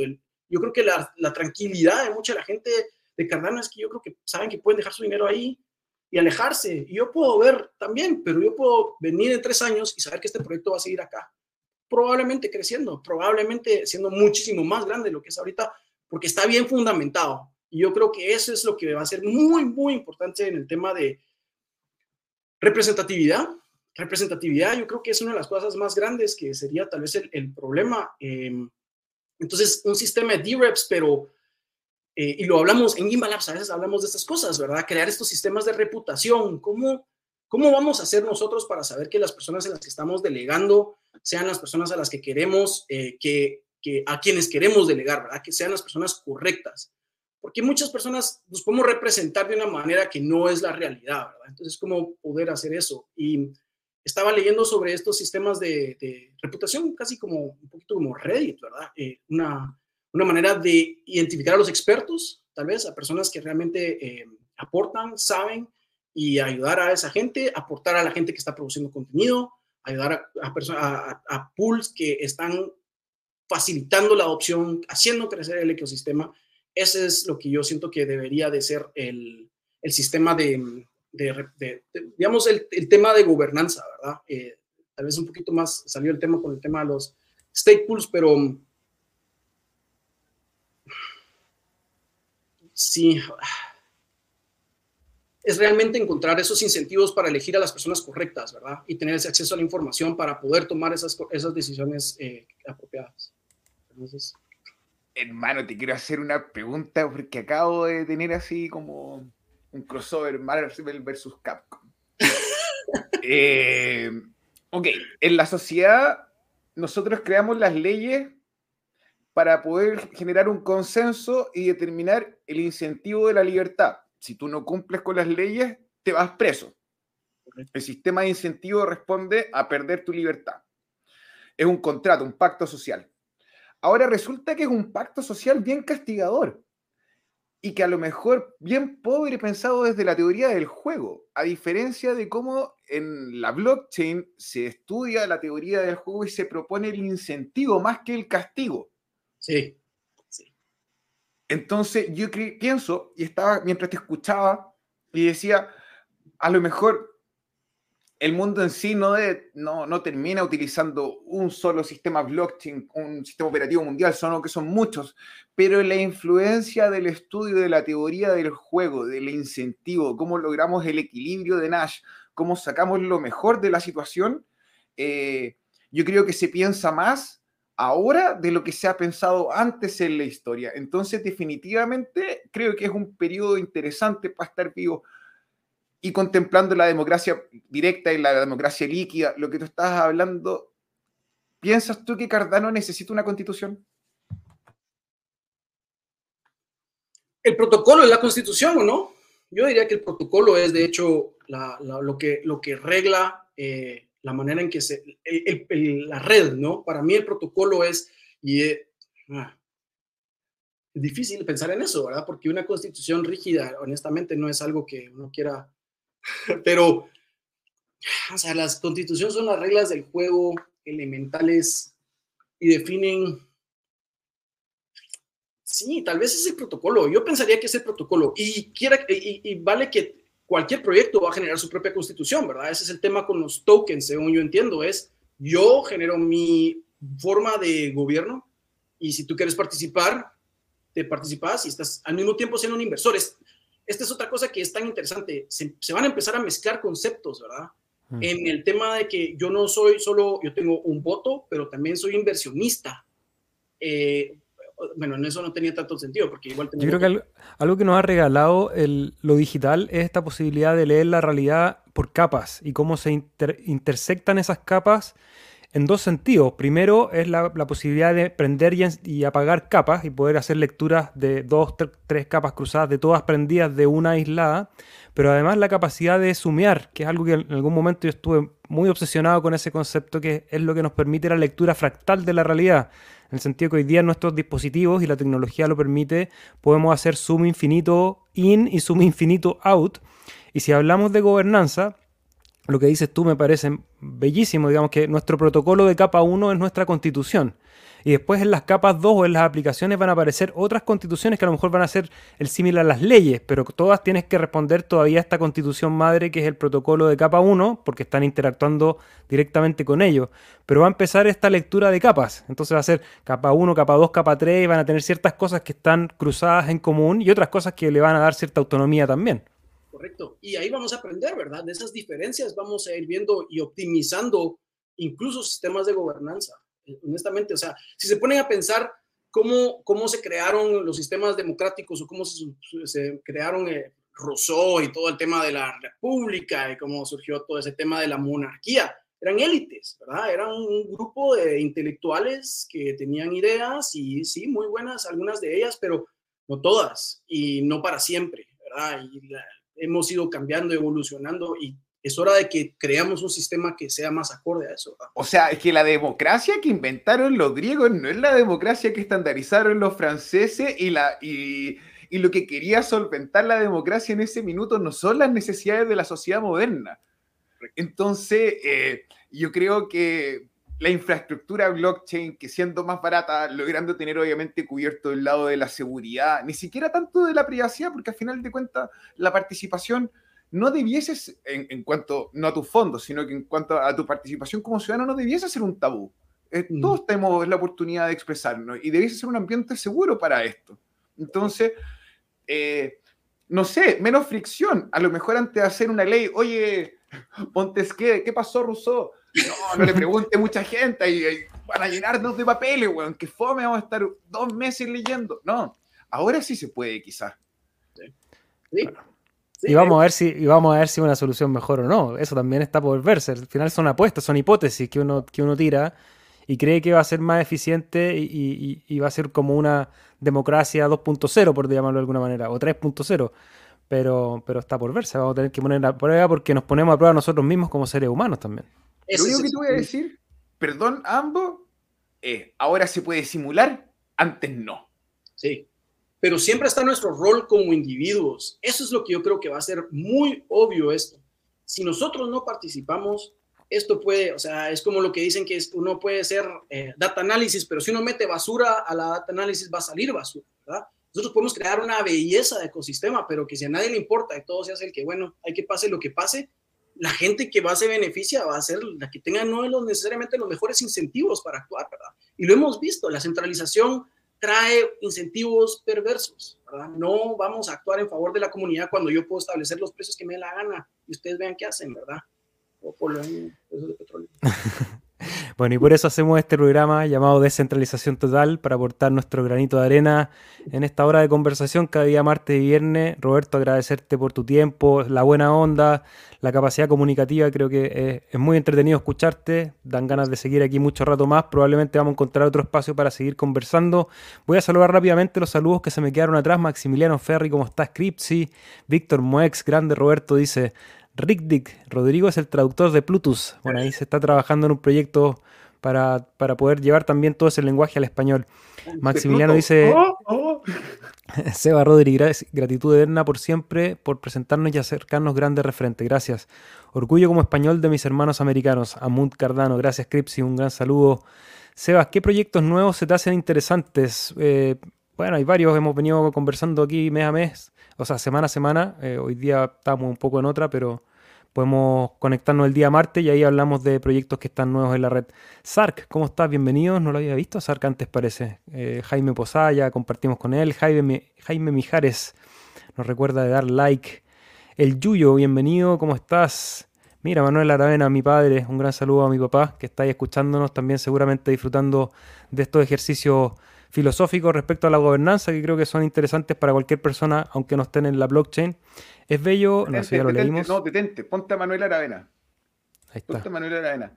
yo creo que la, la, tranquilidad de mucha la gente de Cardano es que yo creo que saben que pueden dejar su dinero ahí y alejarse. Y yo puedo ver también, pero yo puedo venir en tres años y saber que este proyecto va a seguir acá. Probablemente creciendo, probablemente siendo muchísimo más grande de lo que es ahorita, porque está bien fundamentado. Y yo creo que eso es lo que va a ser muy, muy importante en el tema de representatividad. Representatividad, yo creo que es una de las cosas más grandes que sería tal vez el, problema. Em, entonces, un sistema de D-Reps, pero eh, y lo hablamos en Gimbalabs, a veces hablamos de estas cosas, ¿verdad? Crear estos sistemas de reputación. ¿Cómo, ¿Cómo vamos a hacer nosotros para saber que las personas en las que estamos delegando sean las personas a las que queremos, eh, que, que, a quienes queremos delegar, ¿verdad? Que sean las personas correctas. Porque muchas personas nos podemos representar de una manera que no es la realidad, ¿verdad? Entonces, ¿cómo poder hacer eso? Y estaba leyendo sobre estos sistemas de, reputación, casi como un poquito como Reddit, ¿verdad? Eh, una, una manera de identificar a los expertos, tal vez a personas que realmente eh, aportan, saben y ayudar a esa gente, aportar a la gente que está produciendo contenido, ayudar a, a, pools que están facilitando la adopción, haciendo crecer el ecosistema. Ese es lo que yo siento que debería de ser el, el sistema de, de, digamos, el, el, tema de gobernanza, ¿verdad? Eh, tal vez un poquito más salió el tema con el tema de los stake pools, pero sí, es realmente encontrar esos incentivos para elegir a las personas correctas, ¿verdad? Y tener ese acceso a la información para poder tomar esas, esas decisiones eh, apropiadas. Entonces... Hermano, te quiero hacer una pregunta porque acabo de tener así como un crossover Marvel versus Capcom. [LAUGHS] Eh, ok, en la sociedad nosotros creamos las leyes para poder generar un consenso y determinar el incentivo de la libertad. Si tú no cumples con las leyes, te vas preso. El sistema de incentivo responde a perder tu libertad. Es un contrato, un pacto social. Ahora resulta que es un pacto social bien castigador y que a lo mejor bien pobre pensado desde la teoría del juego, a diferencia de cómo en la blockchain se estudia la teoría del juego y se propone el incentivo más que el castigo. Sí. Entonces yo pienso, y estaba mientras te escuchaba, y decía, a lo mejor el mundo en sí no, no, no, termina utilizando un solo sistema blockchain, un sistema operativo mundial, sino que son muchos, pero la influencia del estudio de la teoría del juego, del incentivo, cómo logramos el equilibrio de Nash, cómo sacamos lo mejor de la situación, eh, yo creo que se piensa más ahora de lo que se ha pensado antes en la historia. Entonces, definitivamente, creo que es un periodo interesante para estar vivo y contemplando la democracia directa y la democracia líquida, lo que tú estabas hablando. ¿Piensas tú que Cardano necesita una constitución? El protocolo es la constitución, ¿o no? Yo diría que el protocolo es, de hecho, lo, que, lo que regla eh, la manera en que se, la red, ¿no? Para mí el protocolo es, y ah, es, difícil pensar en eso, ¿verdad? Porque una constitución rígida, honestamente, no es algo que uno quiera, [LAUGHS] pero, o sea, las constituciones son las reglas del juego elementales y definen, sí, tal vez es el protocolo, yo pensaría que es el protocolo, y, quiera, y vale que cualquier proyecto va a generar su propia constitución, ¿verdad? Ese es el tema con los tokens, según yo entiendo, es yo genero mi forma de gobierno y si tú quieres participar, te participas y estás al mismo tiempo siendo un inversor. Esta es otra cosa que es tan interesante. Se, van a empezar a mezclar conceptos, ¿verdad? Mm. En el tema de que yo no soy solo, yo tengo un voto, pero también soy inversionista. Eh, bueno, en eso no tenía tanto sentido, porque igual Yo creo que algo, que nos ha regalado lo digital es esta posibilidad de leer la realidad por capas y cómo se intersectan esas capas en dos sentidos. Primero es la, posibilidad de prender y, apagar capas y poder hacer lecturas de dos, tres capas cruzadas, de todas prendidas de una aislada, pero además la capacidad de sumear, que es algo que en algún momento yo estuve muy obsesionado con ese concepto, que es lo que nos permite la lectura fractal de la realidad. En el sentido que hoy día nuestros dispositivos y la tecnología lo permite, podemos hacer zoom infinito in y zoom infinito out. Y si hablamos de gobernanza, lo que dices tú me parece bellísimo, digamos que nuestro protocolo de capa 1 es nuestra constitución. Y después en las capas 2 o en las aplicaciones van a aparecer otras constituciones que a lo mejor van a ser el similar a las leyes, pero todas tienes que responder todavía a esta constitución madre que es el protocolo de capa 1, porque están interactuando directamente con ellos. Pero va a empezar esta lectura de capas. Entonces va a ser capa 1, capa 2, capa 3, y van a tener ciertas cosas que están cruzadas en común y otras cosas que le van a dar cierta autonomía también. Correcto. Y ahí vamos a aprender, ¿verdad? De esas diferencias vamos a ir viendo y optimizando incluso sistemas de gobernanza honestamente. O sea, si se ponen a pensar cómo, cómo se crearon los sistemas democráticos o cómo se, se crearon eh, Rousseau y todo el tema de la república y cómo surgió todo ese tema de la monarquía, eran élites, ¿verdad? Eran un grupo de intelectuales que tenían ideas y sí, muy buenas, algunas de ellas, pero no todas y no para siempre, ¿verdad? Y hemos ido cambiando, evolucionando y es hora de que creamos un sistema que sea más acorde a eso. O sea, es que la democracia que inventaron los griegos no es la democracia que estandarizaron los franceses y, la, y, lo que quería solventar la democracia en ese minuto no son las necesidades de la sociedad moderna. Entonces, eh, yo creo que la infraestructura blockchain, que siendo más barata, logrando tener obviamente cubierto el lado de la seguridad, ni siquiera tanto de la privacidad, porque al final de cuentas la participación no debieses, en, cuanto, no a tus fondos, sino que en cuanto a tu participación como ciudadano, no debiese ser un tabú. Eh, mm. Todos tenemos la oportunidad de expresarnos y debiese ser un ambiente seguro para esto. Entonces, eh, no sé, menos fricción. A lo mejor antes de hacer una ley, oye, Montesquieu, ¿qué pasó, Rousseau? No, no le pregunte mucha gente y, van a llenarnos de papeles, weón, que fome, vamos a estar dos meses leyendo. No, ahora sí se puede, quizás. Sí y vamos a ver si y vamos a ver si una solución mejor o no. Eso también está por verse. Al final son apuestas, son hipótesis que uno, que uno tira y cree que va a ser más eficiente y, va a ser como una democracia 2.0, por llamarlo de alguna manera, o 3.0. Pero, pero está por verse. Vamos a tener que poner a prueba porque nos ponemos a prueba nosotros mismos como seres humanos también. Lo único que te voy a decir, perdón, ambos, es ahora se puede simular, antes no. Sí pero siempre está nuestro rol como individuos. Eso es lo que yo creo que va a ser muy obvio esto. Si nosotros no participamos, esto puede, o sea, es como lo que dicen que uno puede hacer eh, data análisis, pero si uno mete basura a la data análisis va a salir basura, ¿verdad? Nosotros podemos crear una belleza de ecosistema, pero que si a nadie le importa y todo se hace el que, bueno, hay que pase lo que pase, la gente que va a se beneficia va a ser la que tenga no necesariamente los mejores incentivos para actuar, ¿verdad? Y lo hemos visto, la centralización trae incentivos perversos, ¿verdad? No vamos a actuar en favor de la comunidad cuando yo puedo establecer los precios que me dé la gana y ustedes vean qué hacen, ¿verdad? O por los precios de petróleo. [LAUGHS] [LAUGHS] Bueno, y por eso hacemos este programa llamado Descentralización Total para aportar nuestro granito de arena en esta hora de conversación cada día martes y viernes. Roberto, agradecerte por tu tiempo, la buena onda, la capacidad comunicativa. Creo que es, muy entretenido escucharte. Dan ganas de seguir aquí mucho rato más. Probablemente vamos a encontrar otro espacio para seguir conversando. Voy a saludar rápidamente los saludos que se me quedaron atrás. Maximiliano Ferri, ¿cómo estás? Cripsy, Víctor Moex, grande Roberto dice Rick Dick, Rodrigo es el traductor de Plutus. Bueno, ahí se está trabajando en un proyecto para, poder llevar también todo ese lenguaje al español. Maximiliano dice, oh, oh. [LAUGHS] Seba Rodríguez, gratitud eterna por siempre, por presentarnos y acercarnos grandes referentes. Gracias. Orgullo como español de mis hermanos americanos. Amund Cardano, gracias Cripsy, un gran saludo. Sebas, ¿qué proyectos nuevos se te hacen interesantes? Eh, bueno, hay varios, hemos venido conversando aquí mes a mes o sea, semana a semana. Eh, hoy día estamos un poco en otra, pero podemos conectarnos el día martes y ahí hablamos de proyectos que están nuevos en la red. Sark, ¿cómo estás? Bienvenidos. No lo había visto Sark antes, parece. Eh, Jaime Posaya, compartimos con él. Jaime, Jaime Mijares nos recuerda de dar like. El Yuyo, bienvenido, ¿cómo estás? Mira, Manuel Aravena, mi padre, un gran saludo a mi papá que está ahí escuchándonos, también seguramente disfrutando de estos ejercicios filosóficos respecto a la gobernanza que creo que son interesantes para cualquier persona, aunque no estén en la blockchain. Es bello, no sé, ya lo leímos. No, detente, ponte a Manuel Aravena. Ahí está. Ponte a Manuel Aravena.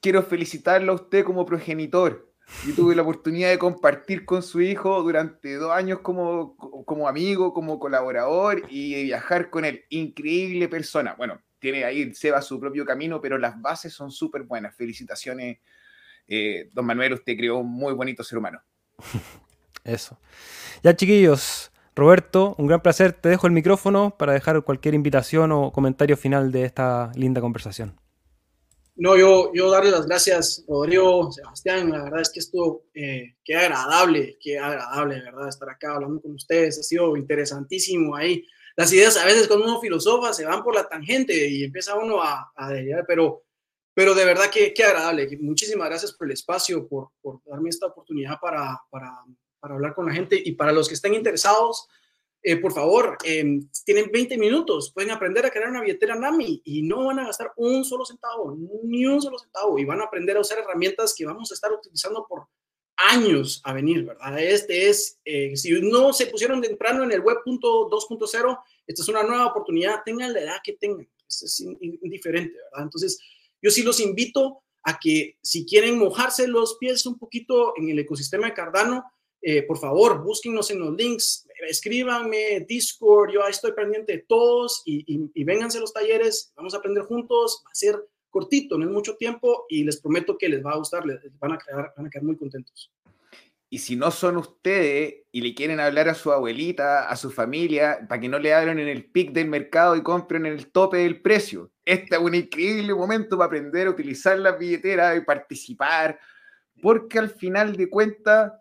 Quiero felicitarlo a usted como progenitor. y tuve la oportunidad de compartir con su hijo durante dos años como, como amigo, como colaborador y viajar con él. Increíble persona. Bueno, tiene ahí, se va su propio camino, pero las bases son súper buenas. Felicitaciones eh, don Manuel, usted creó un muy bonito ser humano. [LAUGHS] Eso. Ya, chiquillos, Roberto, un gran placer. Te dejo el micrófono para dejar cualquier invitación o comentario final de esta linda conversación. No, yo, yo darle las gracias, Rodrigo, Sebastián. La verdad es que esto, eh, qué agradable, qué agradable, ¿verdad? Estar acá hablando con ustedes. Ha sido interesantísimo ahí. Las ideas a veces cuando uno filosofa se van por la tangente y empieza uno a, a pero, pero de verdad que qué agradable. Muchísimas gracias por el espacio, por, por darme esta oportunidad para, para, para hablar con la gente y para los que estén interesados, eh, por favor, em, tienen 20 minutos, pueden aprender a crear una billetera NAMI y no van a gastar un solo centavo, ni un solo centavo, y van a aprender a usar herramientas que vamos a estar utilizando por años a venir, ¿verdad? Este es, eh, si no se pusieron temprano en el web 2.0, esta es una nueva oportunidad, tengan la edad que tengan, es indiferente, ¿verdad? Entonces, yo sí los invito a que si quieren mojarse los pies un poquito en el ecosistema de Cardano, eh, por favor, búsquenos en los links, escríbanme, Discord, yo ahí estoy pendiente de todos y, y, vénganse a los talleres, vamos a aprender juntos, va a ser cortito, no es mucho tiempo y les prometo que les va a gustar, les van a quedar, van a quedar muy contentos. Y si no son ustedes y le quieren hablar a su abuelita, a su familia, para que no le hablen en el pic del mercado y compren en el tope del precio. Este es un increíble momento para aprender a utilizar las billeteras y participar, porque al final de cuentas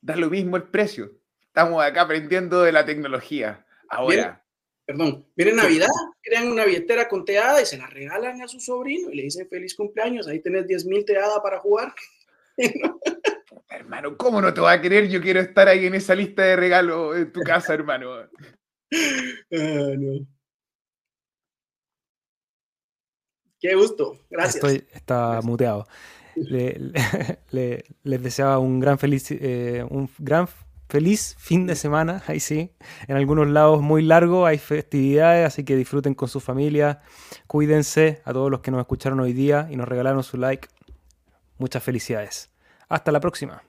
da lo mismo el precio. Estamos acá aprendiendo de la tecnología. Ahora. perdón, viene Navidad, crean una billetera con teada y se la regalan a su sobrino y le dicen feliz cumpleaños, ahí tenés 10 mil teada para jugar. [LAUGHS] hermano, ¿cómo no te va a querer? Yo quiero estar ahí en esa lista de regalos en tu casa, hermano. [LAUGHS] Ah, Qué gusto, gracias. Estoy, está muteado. [LAUGHS] le, les deseaba un gran feliz, eh, un gran feliz fin de semana, ahí sí. En algunos lados muy largo, hay festividades, así que disfruten con su familia. Cuídense a todos los que nos escucharon hoy día y nos regalaron su like. Muchas felicidades. Hasta la próxima.